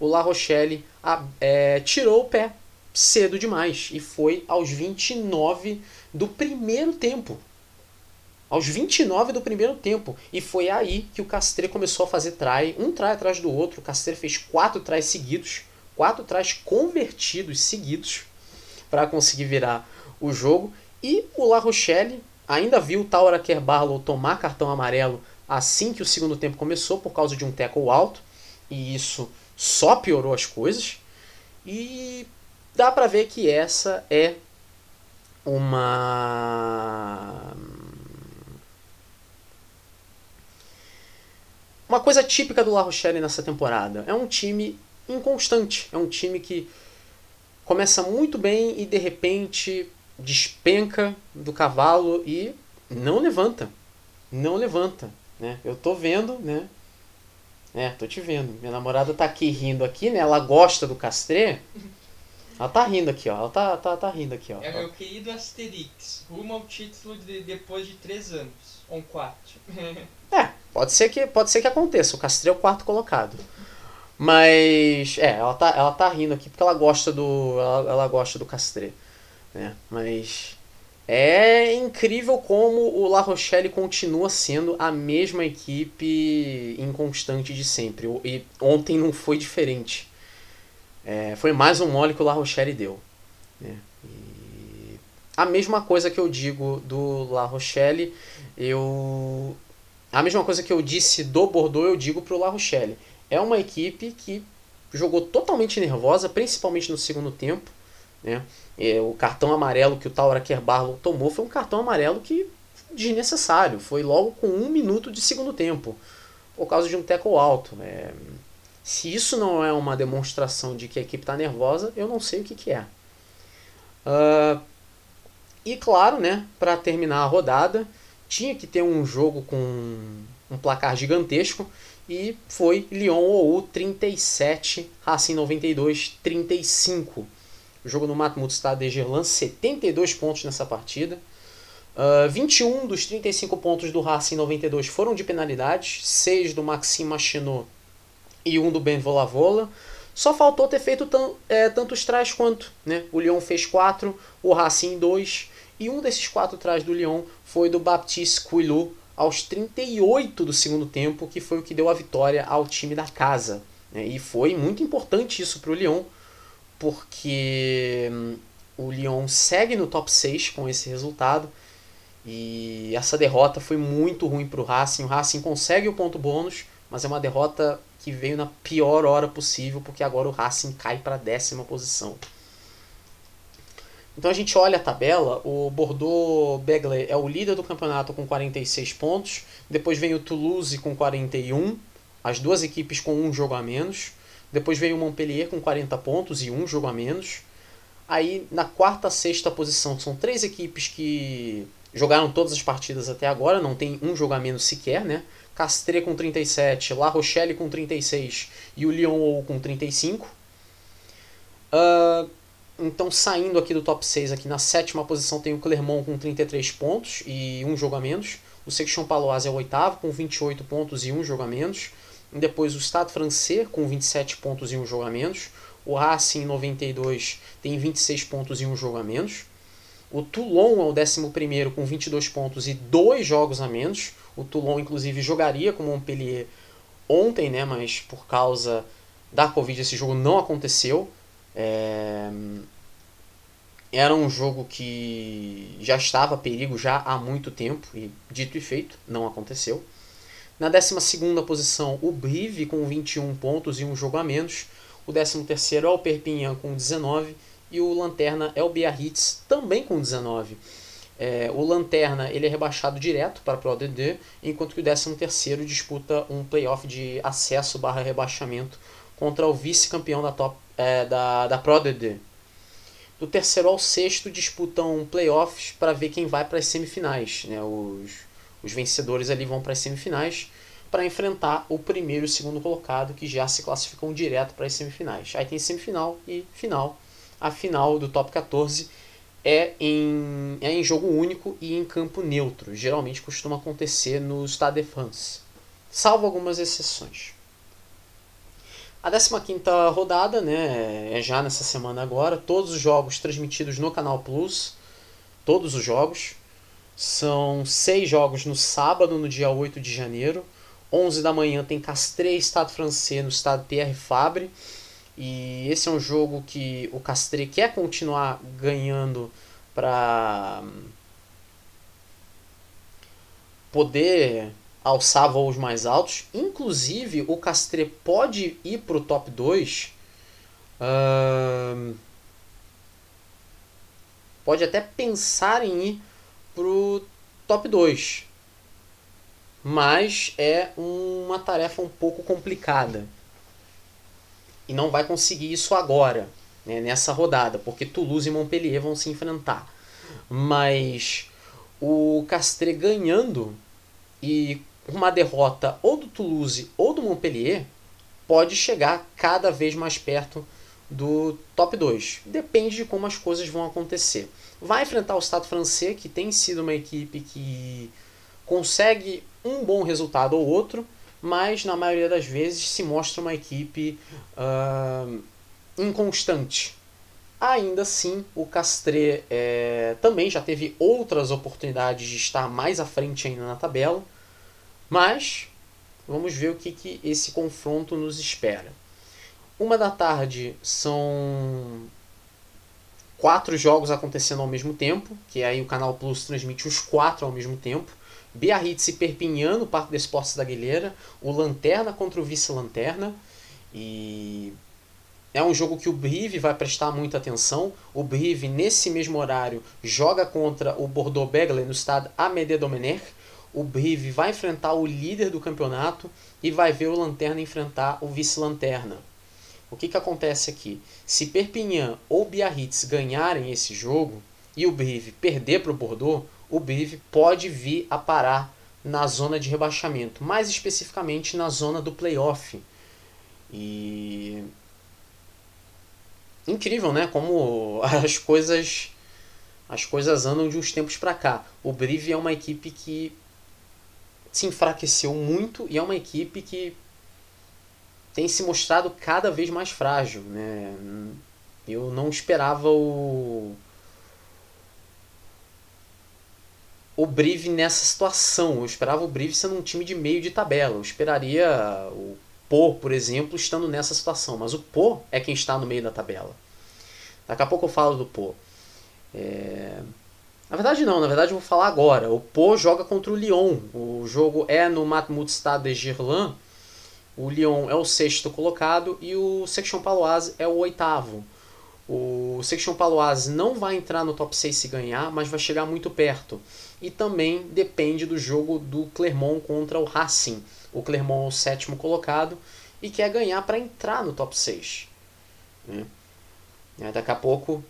o La Rochelle é, tirou o pé cedo demais e foi aos 29 do primeiro tempo. Aos 29 do primeiro tempo. E foi aí que o Castre começou a fazer try, um try atrás do outro. O Castre fez quatro tries seguidos, quatro tries convertidos seguidos para conseguir virar o jogo. E o La Rochelle ainda viu o Tauraker Barlow tomar cartão amarelo assim que o segundo tempo começou por causa de um tackle alto e isso só piorou as coisas e dá para ver que essa é uma uma coisa típica do La Rochelle nessa temporada. É um time inconstante, é um time que começa muito bem e de repente despenca do cavalo e não levanta. Não levanta. Né? Eu tô vendo, né? É, tô te vendo. Minha namorada tá aqui rindo aqui, né? Ela gosta do Castré. Ela tá rindo aqui, ó. Ela tá, tá, tá rindo aqui, ó.
É meu querido Asterix, rumo ao título de, depois de três anos. Ou quatro.
é, pode ser, que, pode ser que aconteça. O Castrê é o quarto colocado. Mas, é, ela tá, ela tá rindo aqui porque ela gosta do, ela, ela gosta do Castrê. Né? Mas é incrível como o La Rochelle continua sendo a mesma equipe inconstante de sempre. E ontem não foi diferente. É, foi mais um mole que o La Rochelle deu. Né? A mesma coisa que eu digo do La Rochelle, eu. A mesma coisa que eu disse do Bordeaux, eu digo pro La Rochelle. É uma equipe que jogou totalmente nervosa, principalmente no segundo tempo. Né? É, o cartão amarelo que o Taura Kerbarlo tomou foi um cartão amarelo que desnecessário. Foi logo com um minuto de segundo tempo, por causa de um tackle alto. É, se isso não é uma demonstração de que a equipe está nervosa, eu não sei o que, que é. Uh, e claro, né, para terminar a rodada, tinha que ter um jogo com um placar gigantesco e foi Lyon OU 37, Racing 92 35. O jogo no Matmut Stade de Gerland, 72 pontos nessa partida. Uh, 21 dos 35 pontos do Racing 92 foram de penalidades, 6 do Maxime Machinot e um do Ben Volavola. Só faltou ter feito tam, é, tantos trás quanto. Né? O Lyon fez 4, o Racing 2. E um desses quatro trás do Lyon foi do Baptiste Quilou aos 38 do segundo tempo, que foi o que deu a vitória ao time da casa. Né? E foi muito importante isso para o Lyon, porque hum, o Lyon segue no top 6 com esse resultado. E essa derrota foi muito ruim para o Racing. O Racing consegue o ponto bônus, mas é uma derrota que veio na pior hora possível, porque agora o Racing cai para a décima posição. Então a gente olha a tabela, o Bordeaux Begley é o líder do campeonato com 46 pontos, depois vem o Toulouse com 41, as duas equipes com um jogo a menos, depois vem o Montpellier com 40 pontos e um jogo a menos. Aí na quarta, sexta posição são três equipes que jogaram todas as partidas até agora, não tem um jogo a menos sequer, né? Castres com 37, La Rochelle com 36 e o Lyon com 35. Uh, então, saindo aqui do top 6, aqui na sétima posição tem o Clermont com 33 pontos e um jogo a menos. O Section Paloise é o oitavo com 28 pontos e um jogo a menos. Depois o Stade Francês com 27 pontos e um jogo a menos. O Racing 92 tem 26 pontos e um jogo a menos. O Toulon é o 11 com 22 pontos e dois jogos a menos. O Toulon, inclusive, jogaria com o Montpellier ontem, né? mas por causa da Covid esse jogo não aconteceu. É... Era um jogo que já estava a perigo já há muito tempo e dito e feito, não aconteceu. Na 12 posição, o Brive com 21 pontos e um jogo a menos. O 13 é o Perpignan com 19 e o Lanterna é o Biarritz também com 19. É, o Lanterna ele é rebaixado direto para a Pro D2, enquanto que o 13º disputa um playoff de acesso barra rebaixamento contra o vice-campeão da, top, é, da, da Pro D2. Do terceiro ao sexto disputam playoffs para ver quem vai para as semifinais. Né? Os, os vencedores ali vão para as semifinais para enfrentar o primeiro e o segundo colocado que já se classificam direto para as semifinais. Aí tem semifinal e final. A final do top 14 é em, é em jogo único e em campo neutro. Geralmente costuma acontecer no Stade de France, salvo algumas exceções. A 15 rodada né, é já nessa semana agora. Todos os jogos transmitidos no Canal Plus. Todos os jogos. São seis jogos no sábado, no dia 8 de janeiro. 11 da manhã tem Castres Estado Francês no estado Pierre Fabre. E esse é um jogo que o Castre quer continuar ganhando para poder alçar voos mais altos. Inclusive, o Castre pode ir para o top 2. Uh, pode até pensar em ir para o top 2. Mas é uma tarefa um pouco complicada e não vai conseguir isso agora, né, nessa rodada, porque Toulouse e Montpellier vão se enfrentar. Mas o Castre ganhando e uma derrota ou do Toulouse ou do Montpellier pode chegar cada vez mais perto do top 2. Depende de como as coisas vão acontecer. Vai enfrentar o Stade francês, que tem sido uma equipe que consegue um bom resultado ou outro, mas na maioria das vezes se mostra uma equipe uh, inconstante. Ainda assim, o Castre é, também já teve outras oportunidades de estar mais à frente ainda na tabela, mas vamos ver o que, que esse confronto nos espera. Uma da tarde são quatro jogos acontecendo ao mesmo tempo, que aí o Canal Plus transmite os quatro ao mesmo tempo. Biarritz e Perpignan no Parque de Esportes da Guilheira, o Lanterna contra o Vice-Lanterna. E é um jogo que o Brive vai prestar muita atenção. O Brive, nesse mesmo horário, joga contra o Bordeaux-Bègles no estado Amédée Domenech. O Brive vai enfrentar o líder do campeonato e vai ver o Lanterna enfrentar o Vice-Lanterna. O que, que acontece aqui? Se Perpignan ou Biarritz ganharem esse jogo e o Brive perder para o Bordeaux, o Brive pode vir a parar na zona de rebaixamento, mais especificamente na zona do playoff. E incrível, né? Como as coisas as coisas andam de uns tempos para cá. O Brive é uma equipe que se enfraqueceu muito e é uma equipe que tem se mostrado cada vez mais frágil, né? Eu não esperava o o Brive nessa situação. Eu esperava o Brive sendo um time de meio de tabela. Eu esperaria o Pô, por exemplo, estando nessa situação. Mas o Pô é quem está no meio da tabela. Daqui a pouco eu falo do Pô. É... Na verdade não, na verdade eu vou falar agora. O Pô joga contra o Lyon. O jogo é no Matmut Stade de Girlan. O Lyon é o sexto colocado e o Section Paloise é o oitavo. O Section Paloise não vai entrar no top 6 se ganhar, mas vai chegar muito perto e também depende do jogo do Clermont contra o Racing. O Clermont é o sétimo colocado e quer ganhar para entrar no top 6. Né? Daqui a pouco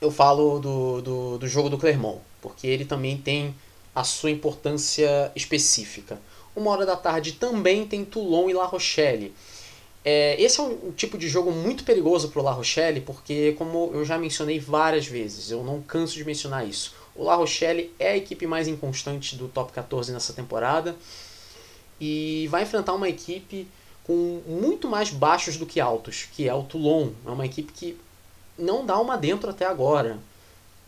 eu falo do, do, do jogo do Clermont, porque ele também tem a sua importância específica. Uma hora da tarde também tem Toulon e La Rochelle. É, esse é um, tipo de jogo muito perigoso para o La Rochelle, porque, como eu já mencionei várias vezes, eu não canso de mencionar isso. O La Rochelle é a equipe mais inconstante do top 14 nessa temporada e vai enfrentar uma equipe com muito mais baixos do que altos, que é o Toulon. É uma equipe que não dá uma dentro até agora.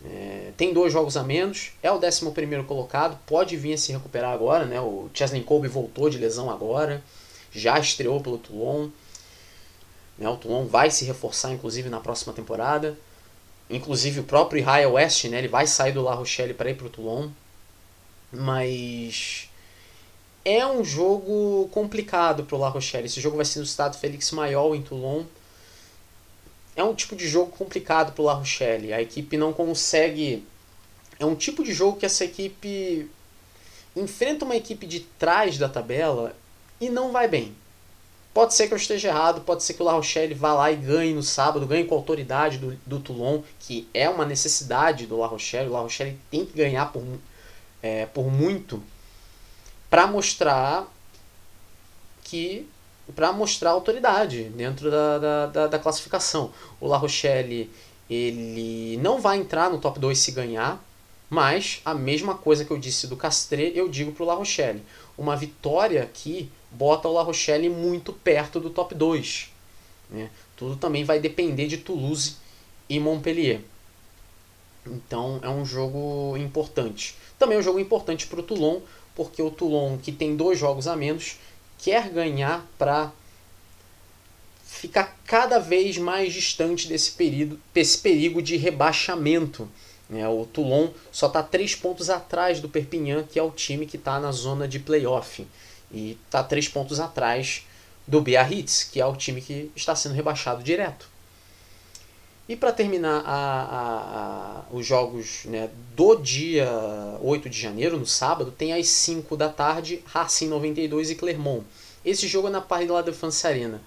É, tem dois jogos a menos, é o 11 colocado, pode vir a se recuperar agora. Né? O Chesley Colby voltou de lesão agora, já estreou pelo Toulon. Né? O Toulon vai se reforçar, inclusive, na próxima temporada. Inclusive o próprio Israel West, né, ele vai sair do La Rochelle para ir para o Toulon. Mas é um jogo complicado para o La Rochelle. Esse jogo vai ser no estado Félix Maior em Toulon. É um tipo de jogo complicado para o La Rochelle. A equipe não consegue. É um tipo de jogo que essa equipe enfrenta uma equipe de trás da tabela e não vai bem. Pode ser que eu esteja errado, pode ser que o La Rochelle vá lá e ganhe no sábado, ganhe com a autoridade do, do Toulon, que é uma necessidade do La Rochelle. O La Rochelle tem que ganhar por, é, por muito para mostrar que para mostrar autoridade dentro da, da, da, da, classificação. O La Rochelle ele não vai entrar no top 2 se ganhar, mas a mesma coisa que eu disse do Castre, eu digo para o La Rochelle. Uma vitória aqui bota o La Rochelle muito perto do top 2. Né? Tudo também vai depender de Toulouse e Montpellier. Então é um jogo importante. Também é um jogo importante para o Toulon, porque o Toulon, que tem dois jogos a menos, quer ganhar para ficar cada vez mais distante desse perigo, desse perigo de rebaixamento. Né? O Toulon só está três pontos atrás do Perpignan, que é o time que está na zona de playoff e está três pontos atrás do Biarritz, que é o time que está sendo rebaixado direto. E para terminar a, a, a, os jogos né, do dia 8 de janeiro, no sábado, tem às 5 da tarde Racing 92 e Clermont. Esse jogo é na Paris de France Arena.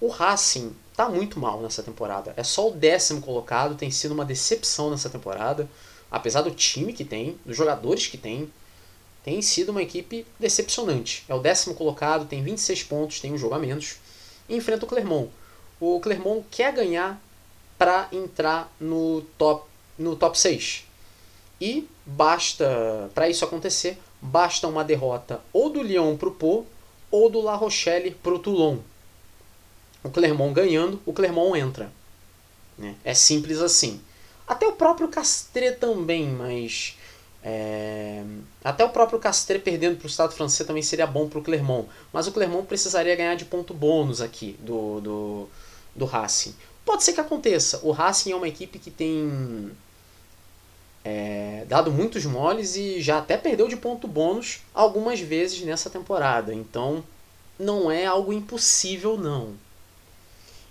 O Racing está muito mal nessa temporada. É só o décimo colocado, tem sido uma decepção nessa temporada. Apesar do time que tem, dos jogadores que tem, tem sido uma equipe decepcionante. É o décimo colocado, tem 26 pontos, tem um jogo a menos. E enfrenta o Clermont. o Clermont quer ganhar para entrar no top, no top 6. E basta, para isso acontecer, basta uma derrota ou do Lyon para o Pau ou do La Rochelle para o Toulon. O Clermont ganhando, o Clermont entra. Né? É simples assim. Até o próprio Castre também, mas. É... Até o próprio Castre perdendo para o Estado francês também seria bom para o Clermont. Mas o Clermont precisaria ganhar de ponto bônus aqui do, do, do Racing. Pode ser que aconteça. O Racing é uma equipe que tem é, dado muitos moles e já até perdeu de ponto bônus algumas vezes nessa temporada. Então não é algo impossível, não.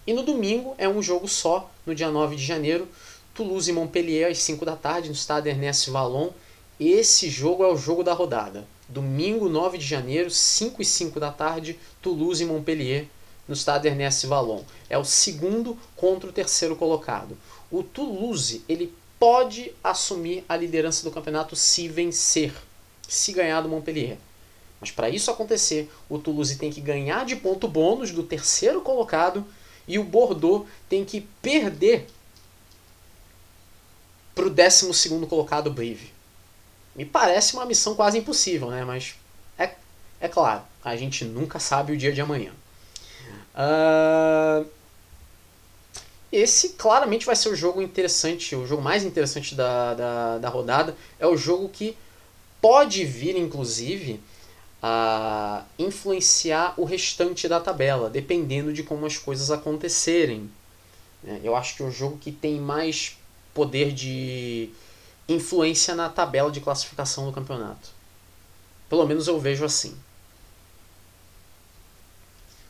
E no domingo é um jogo só, no dia 9 de janeiro, Toulouse e Montpellier às 5 da tarde no estádio Ernest Vallon. Esse jogo é o jogo da rodada. Domingo 9 de janeiro, 5 e 5 da tarde, Toulouse e Montpellier no estádio Ernest Vallon. É o segundo contra o terceiro colocado. O Toulouse ele pode assumir a liderança do campeonato se vencer, se ganhar do Montpellier. Mas para isso acontecer, o Toulouse tem que ganhar de ponto bônus do terceiro colocado e o Bordeaux tem que perder para o décimo segundo colocado Brive. Me parece uma missão quase impossível, né? Mas é, é claro, a gente nunca sabe o dia de amanhã. Uh, esse claramente vai ser o jogo interessante, o jogo mais interessante da, da, da rodada. É o jogo que pode vir, inclusive, a influenciar o restante da tabela, dependendo de como as coisas acontecerem. É, eu acho que é o jogo que tem mais poder de influência na tabela de classificação do campeonato. Pelo menos eu vejo assim.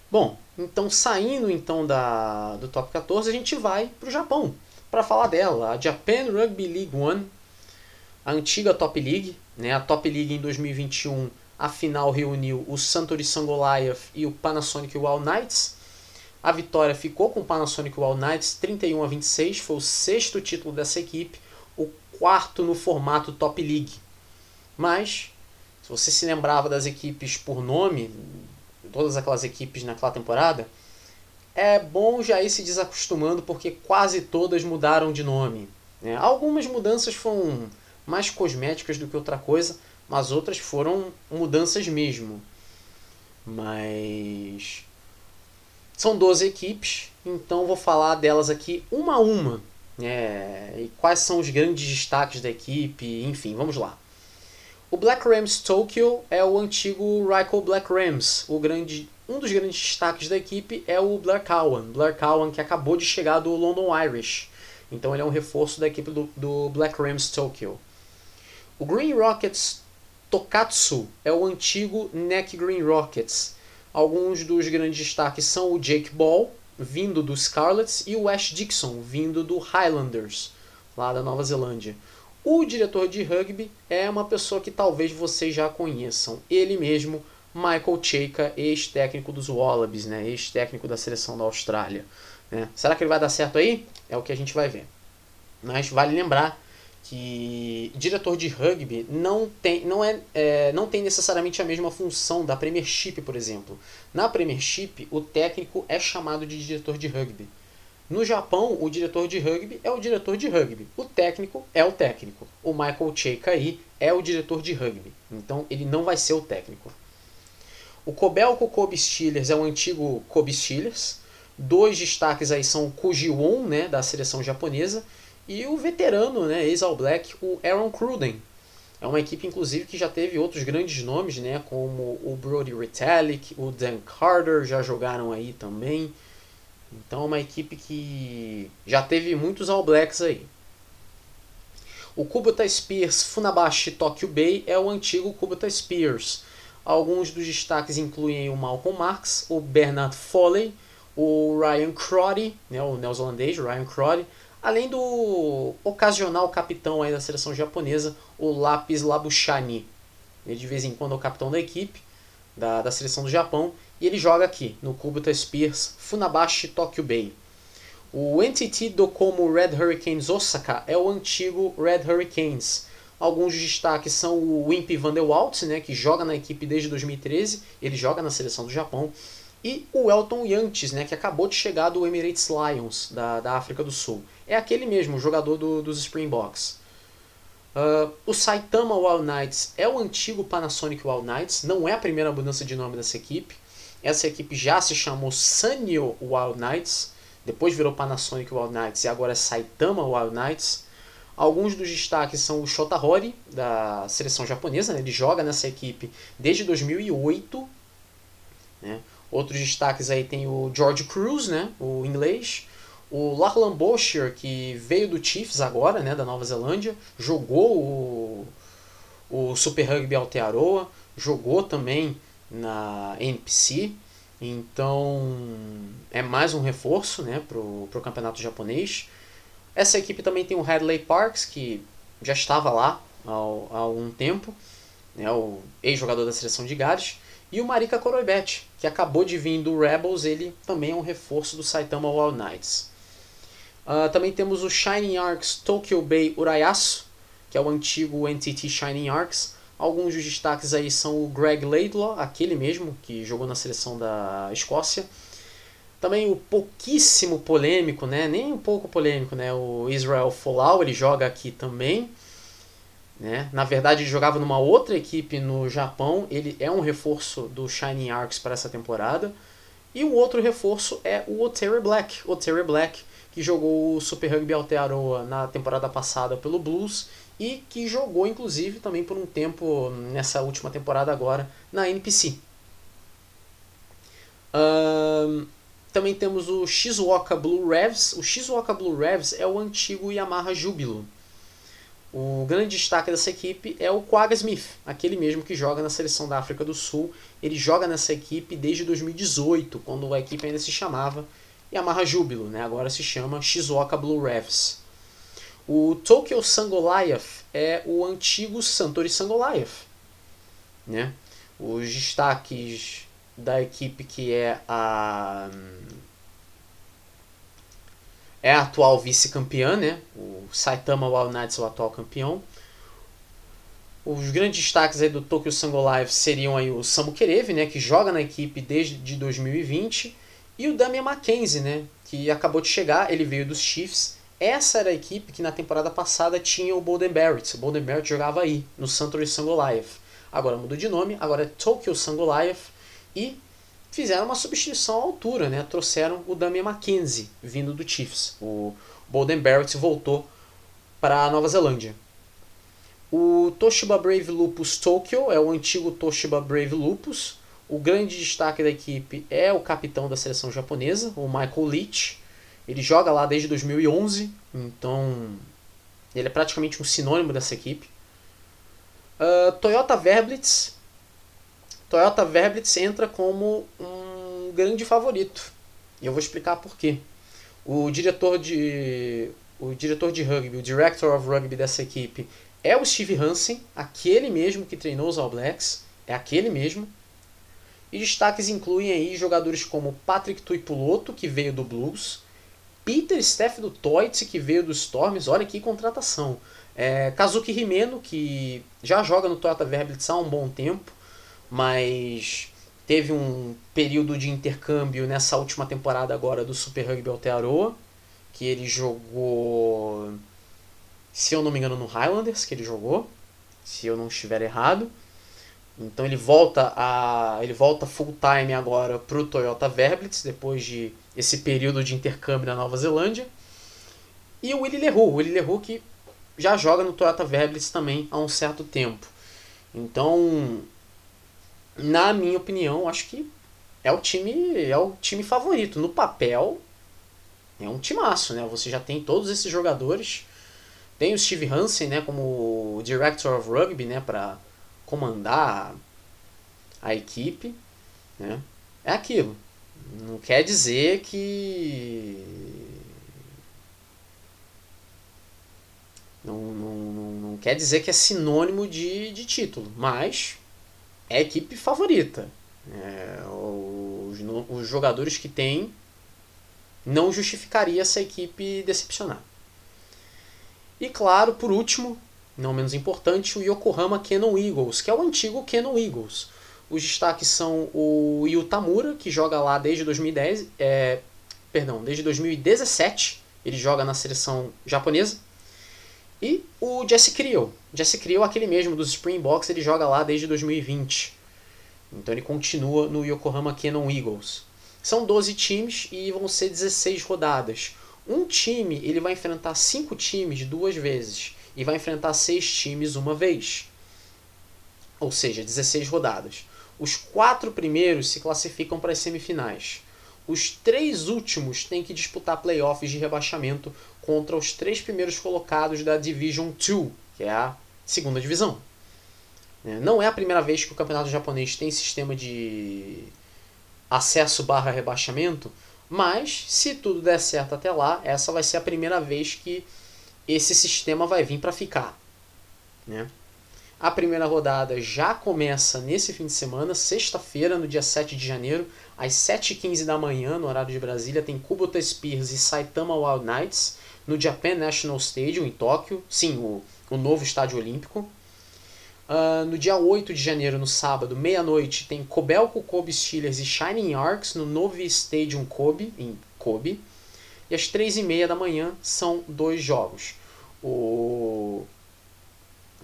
Bom, então saindo então da, do top 14, a gente vai para o Japão para falar dela, a Japan Rugby League One, a antiga Top League, né? A Top League em 2021, a final reuniu o Santori Sangoliath e o Panasonic Wild Knights. A vitória ficou com o Panasonic Wild Knights 31 a 26, foi o sexto título dessa equipe, o quarto no formato Top League. Mas, se você se lembrava das equipes por nome, todas aquelas equipes naquela temporada, é bom já ir se desacostumando porque quase todas mudaram de nome. Né? Algumas mudanças foram mais cosméticas do que outra coisa, mas outras foram mudanças mesmo. Mas são 12 equipes, então vou falar delas aqui uma a uma. Né? E quais são os grandes destaques da equipe, enfim, vamos lá. O Black Rams Tokyo é o antigo Ryko Black Rams. O grande, um dos grandes destaques da equipe é o Blair Cowan. Blair Cowan que acabou de chegar do London Irish. Então ele é um reforço da equipe do, do Black Rams Tokyo. O Green Rockets Tokatsu é o antigo Neck Green Rockets. Alguns dos grandes destaques são o Jake Ball, vindo do Scarlets, e o Ash Dixon, vindo do Highlanders, lá da Nova Zelândia. O diretor de rugby é uma pessoa que talvez vocês já conheçam. Ele mesmo, Michael Cheika, ex-técnico dos Wallabies, né? ex-técnico da seleção da Austrália. Né? Será que ele vai dar certo aí? É o que a gente vai ver. Mas vale lembrar que diretor de rugby não tem, não é, é, não tem necessariamente a mesma função da Premiership, por exemplo. Na Premiership, o técnico é chamado de diretor de rugby. No Japão, o diretor de rugby é o diretor de rugby. O técnico é o técnico. O Michael Cheika aí é o diretor de rugby. Então ele não vai ser o técnico. O Kobelco Kobe Steelers é o antigo Kobe Steelers. Dois destaques aí são o Kujiwon, né, da seleção japonesa, e o veterano, né, ex-All Black, o Aaron Cruden. É uma equipe, inclusive, que já teve outros grandes nomes, né, como o Brody Retallick, o Dan Carter, já jogaram aí também. Então é uma equipe que já teve muitos All Blacks aí. O Kubota Spears Funabashi Tokyo Bay é o antigo Kubota Spears. Alguns dos destaques incluem o Malcolm Marx, o Bernard Foley, o Ryan Crotty, né, o neozelandês Ryan Crotty, além do ocasional capitão aí da seleção japonesa, o Lapis Labushani. Ele de vez em quando é o capitão da equipe da, da seleção do Japão e ele joga aqui, no Kubota Spears Funabashi Tokyo Bay. O NTT Docomo Red Hurricanes Osaka é o antigo Red Hurricanes. Alguns destaques são o Wimpy Van der Waals, né, que joga na equipe desde 2013, ele joga na seleção do Japão. e o Elton Yantes, né, que acabou de chegar do Emirates Lions, da, da África do Sul. É aquele mesmo, jogador do, dos Springboks. Uh, o Saitama Wild Knights é o antigo Panasonic Wild Knights, não é a primeira mudança de nome dessa equipe. Essa equipe já se chamou Sanyo Wild Knights, depois virou Panasonic Wild Knights e agora é Saitama Wild Knights. Alguns dos destaques são o Shota Hori, da seleção japonesa, né? ele joga nessa equipe desde 2008. Né? Outros destaques aí tem o George Cruz, né? o inglês. O Lachlan Bosher, que veio do Chiefs agora, né? da Nova Zelândia. Jogou o, o Super Rugby Aotearoa. Jogou também na NPC. Então é mais um reforço né, para o campeonato japonês. Essa equipe também tem o Hadley Parks, que já estava lá há, há algum tempo, né, o ex-jogador da seleção de Gales. E o Marika Koroibet, que acabou de vir do Rebels, ele também é um reforço do Saitama Wild Knights. Uh, também temos o Shining Arcs Tokyo Bay Urayasu, que é o antigo NTT Shining Arcs. Alguns dos destaques aí são o Greg Laidlaw, aquele mesmo que jogou na seleção da Escócia. Também o pouquíssimo polêmico, né? nem um pouco polêmico, né? o Israel Folau, ele joga aqui também. Né? Na verdade, ele jogava numa outra equipe no Japão. Ele é um reforço do Shining Arcs para essa temporada. E o outro reforço é o Otere Black. Otere Black, que jogou o Super Rugby Aotearoa na temporada passada pelo Blues e que jogou inclusive também por um tempo nessa última temporada agora na NPC. Um, também temos o Shizuoka Blue Revs. O Shizuoka Blue Revs é o antigo Yamaha Júbilo. O grande destaque dessa equipe é o Quagga Smith, aquele mesmo que joga na seleção da África do Sul. Ele joga nessa equipe desde 2018, quando a equipe ainda se chamava Yamaha Júbilo, né? agora se chama Shizuoka Blue Revs. O Tokyo Sangoliath é o antigo Santori Sangoliath. Né? Os destaques da equipe que é a é a atual vice-campeã, né? O Saitama Wild Knights é o atual campeão. Os grandes destaques aí do Tokyo Sango Live seriam aí o Samu Kerevi, né, que joga na equipe desde de 2020, e o Damian Mackenzie, né, que acabou de chegar, ele veio dos Chiefs. Essa era a equipe que na temporada passada tinha o Bolden Barrett. O Bolden Barrett jogava aí, no Santori Sango Live. Agora mudou de nome, agora é Tokyo Sango Live e fizeram uma substituição à altura, né? Trouxeram o Damian Mackenzie, vindo do Chiefs. O Bolden Barrett voltou para a Nova Zelândia. O Toshiba Brave Lupus Tokyo é o antigo Toshiba Brave Lupus. O grande destaque da equipe é o capitão da seleção japonesa, o Michael Leach. Ele joga lá desde 2011, então ele é praticamente um sinônimo dessa equipe. Uh, Toyota Verblitz Toyota Verblitz entra como um grande favorito. E eu vou explicar por quê. O diretor de o diretor de rugby, o director of rugby dessa equipe é o Steve Hansen, aquele mesmo que treinou os All Blacks, é aquele mesmo. E destaques incluem aí jogadores como Patrick Tuipuloto, que veio do Blues, Peter Steff do Toits, que veio do Storms, olha que contratação. É, Kazuki Himeno, que já joga no Toyota Verblitz há um bom tempo mas teve um período de intercâmbio nessa última temporada agora do Super Rugby Aotearoa, que ele jogou, se eu não me engano, no Highlanders, que ele jogou, se eu não estiver errado. Então ele volta a ele volta full time agora para o Toyota Verblitz depois de esse período de intercâmbio na Nova Zelândia. E o Willy Leroux, o Willy Leroux que já joga no Toyota Verblitz também há um certo tempo. Então na minha opinião, acho que é o time é o time favorito. No papel, é um timaço, né? Você já tem todos esses jogadores. Tem o Steve Hansen, né, como Director of Rugby, né, para comandar a equipe, né? É aquilo. Não quer dizer que não, não, não, não quer dizer que é sinônimo de, de título, mas é a equipe favorita. É, os, os jogadores que tem não justificaria essa equipe decepcionar. E claro, por último, não menos importante, o Yokohama Cannon Eagles, que é o antigo Cannon Eagles. Os destaques são o Yutamura, que joga lá desde 2010, é, perdão, desde 2017, ele joga na seleção japonesa. E o Jesse Creel. Jesse Creel, aquele mesmo dos Springboks, ele joga lá desde 2020. Então ele continua no Yokohama Cannon Eagles. São 12 times e vão ser 16 rodadas. Um time ele vai enfrentar cinco times duas vezes e vai enfrentar seis times uma vez. Ou seja, 16 rodadas. Os quatro primeiros se classificam para as semifinais. Os três últimos têm que disputar playoffs de rebaixamento contra os três primeiros colocados da Division 2, que é a segunda divisão. É, não é a primeira vez que o campeonato japonês tem sistema de acesso barra rebaixamento, mas se tudo der certo até lá, essa vai ser a primeira vez que esse sistema vai vir para ficar. Né? A primeira rodada já começa nesse fim de semana, sexta-feira, no dia 7 de janeiro, às 7h15 da manhã, no horário de Brasília, tem Kubota Spears e Saitama Wild Knights, no Japan National Stadium, em Tóquio. Sim, o, o novo estádio olímpico. Uh, no dia 8 de janeiro, no sábado, meia-noite, tem Kobelco Kobe Steelers e Shining Arcs no Novi Stadium Kobe, em Kobe. E às 3h30 da manhã são dois jogos. O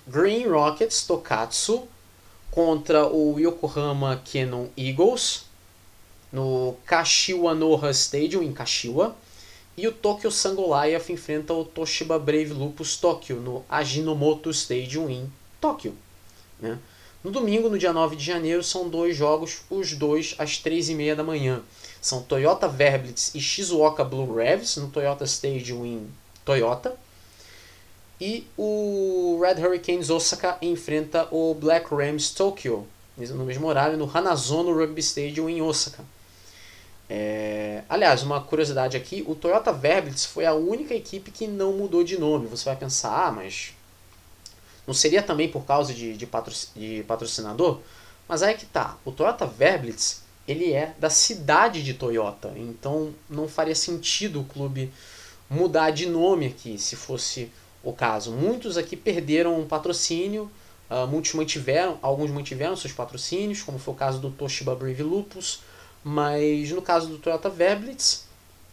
Green Rockets Tokatsu contra o Yokohama Cannon Eagles no Kashiwa Noha Stadium em Kashiwa. E o Tokyo Sangoliath enfrenta o Toshiba Brave Lupus Tokyo no Ajinomoto Stadium em Tóquio. Né? No domingo, no dia 9 de janeiro, são dois jogos, os dois às 3h30 da manhã. São Toyota Verblitz e Shizuoka Blue Revs no Toyota Stadium em Toyota. E o Red Hurricanes Osaka enfrenta o Black Rams Tokyo no mesmo horário no Hanazono Rugby Stadium em Osaka. É... Aliás, uma curiosidade aqui: o Toyota Verblitz foi a única equipe que não mudou de nome. Você vai pensar, ah, mas não seria também por causa de, de, de patrocinador? Mas aí é que tá. O Toyota Verblitz ele é da cidade de Toyota, então não faria sentido o clube mudar de nome aqui, se fosse o caso. Muitos aqui perderam um patrocínio, uh, muitos mantiveram, alguns mantiveram seus patrocínios, como foi o caso do Toshiba Brave Lupus, mas no caso do Toyota Verblitz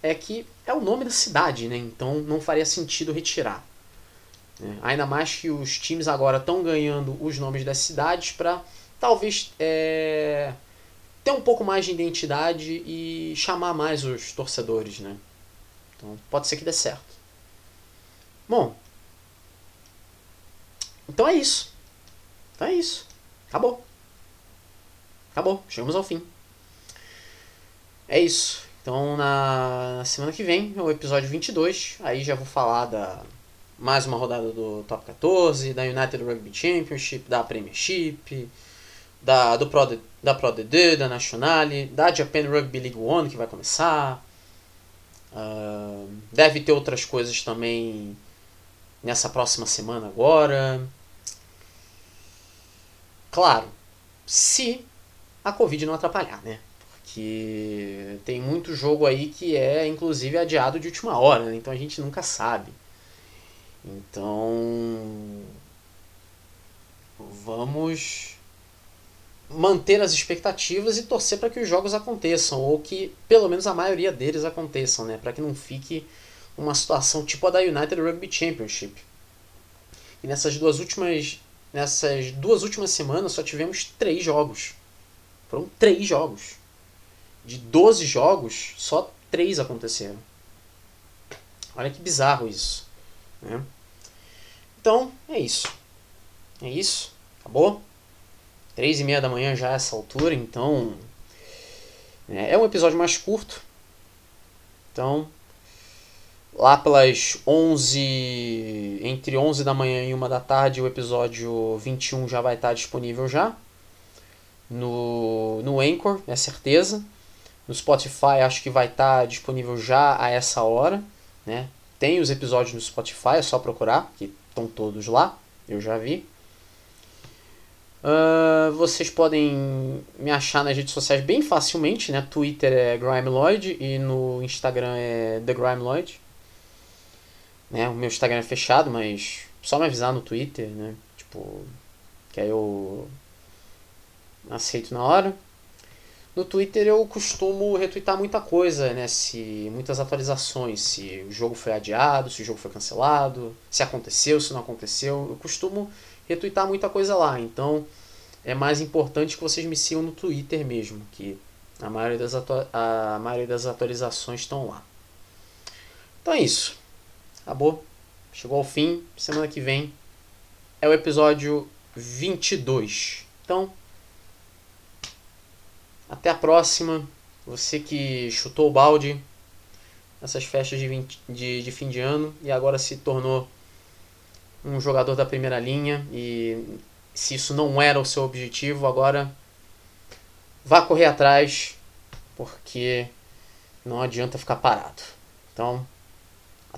é que é o nome da cidade, né? então não faria sentido retirar. Né? Ainda mais que os times agora estão ganhando os nomes das cidades para talvez é, ter um pouco mais de identidade e chamar mais os torcedores. Né? Então pode ser que dê certo. Bom, então é isso. Então é isso. Acabou. Acabou. Chegamos ao fim. É isso. Então na semana que vem é o episódio 22. Aí já vou falar da mais uma rodada do Top 14, da United Rugby Championship, da Premiership, da, do Pro, da Pro DD, da Nationale, da Japan Rugby League One que vai começar. Uh, deve ter outras coisas também nessa próxima semana agora. Claro, se a Covid não atrapalhar, né? Porque tem muito jogo aí que é inclusive adiado de última hora, né? então a gente nunca sabe. Então, vamos manter as expectativas e torcer para que os jogos aconteçam, ou que pelo menos a maioria deles aconteçam, né? para que não fique uma situação tipo a da United Rugby Championship. E nessas duas últimas, nessas duas últimas semanas só tivemos três jogos. Foram três jogos. De 12 jogos, só três aconteceram. Olha que bizarro isso. Né? Então, é isso. É isso. Acabou. Três e meia da manhã já é essa altura, então... É um episódio mais curto. Então, lá pelas 11... Entre 11 da manhã e 1 da tarde, o episódio 21 já vai estar disponível já. No, no Anchor, é certeza. No Spotify acho que vai estar disponível já a essa hora, né? Tem os episódios no Spotify, é só procurar, que estão todos lá, eu já vi. Uh, vocês podem me achar nas redes sociais bem facilmente, né? Twitter é Grimeloid e no Instagram é The Grimeloid. Né? O meu Instagram é fechado, mas só me avisar no Twitter, né? Tipo, que aí eu aceito na hora. No Twitter eu costumo retweetar muita coisa, né? Se muitas atualizações, se o jogo foi adiado, se o jogo foi cancelado, se aconteceu, se não aconteceu. Eu costumo retweetar muita coisa lá. Então é mais importante que vocês me sigam no Twitter mesmo, que a maioria das, a maioria das atualizações estão lá. Então é isso. Acabou. Chegou ao fim. Semana que vem é o episódio 22. Então, até a próxima. Você que chutou o balde nessas festas de, 20, de, de fim de ano e agora se tornou um jogador da primeira linha e se isso não era o seu objetivo, agora vá correr atrás, porque não adianta ficar parado. Então,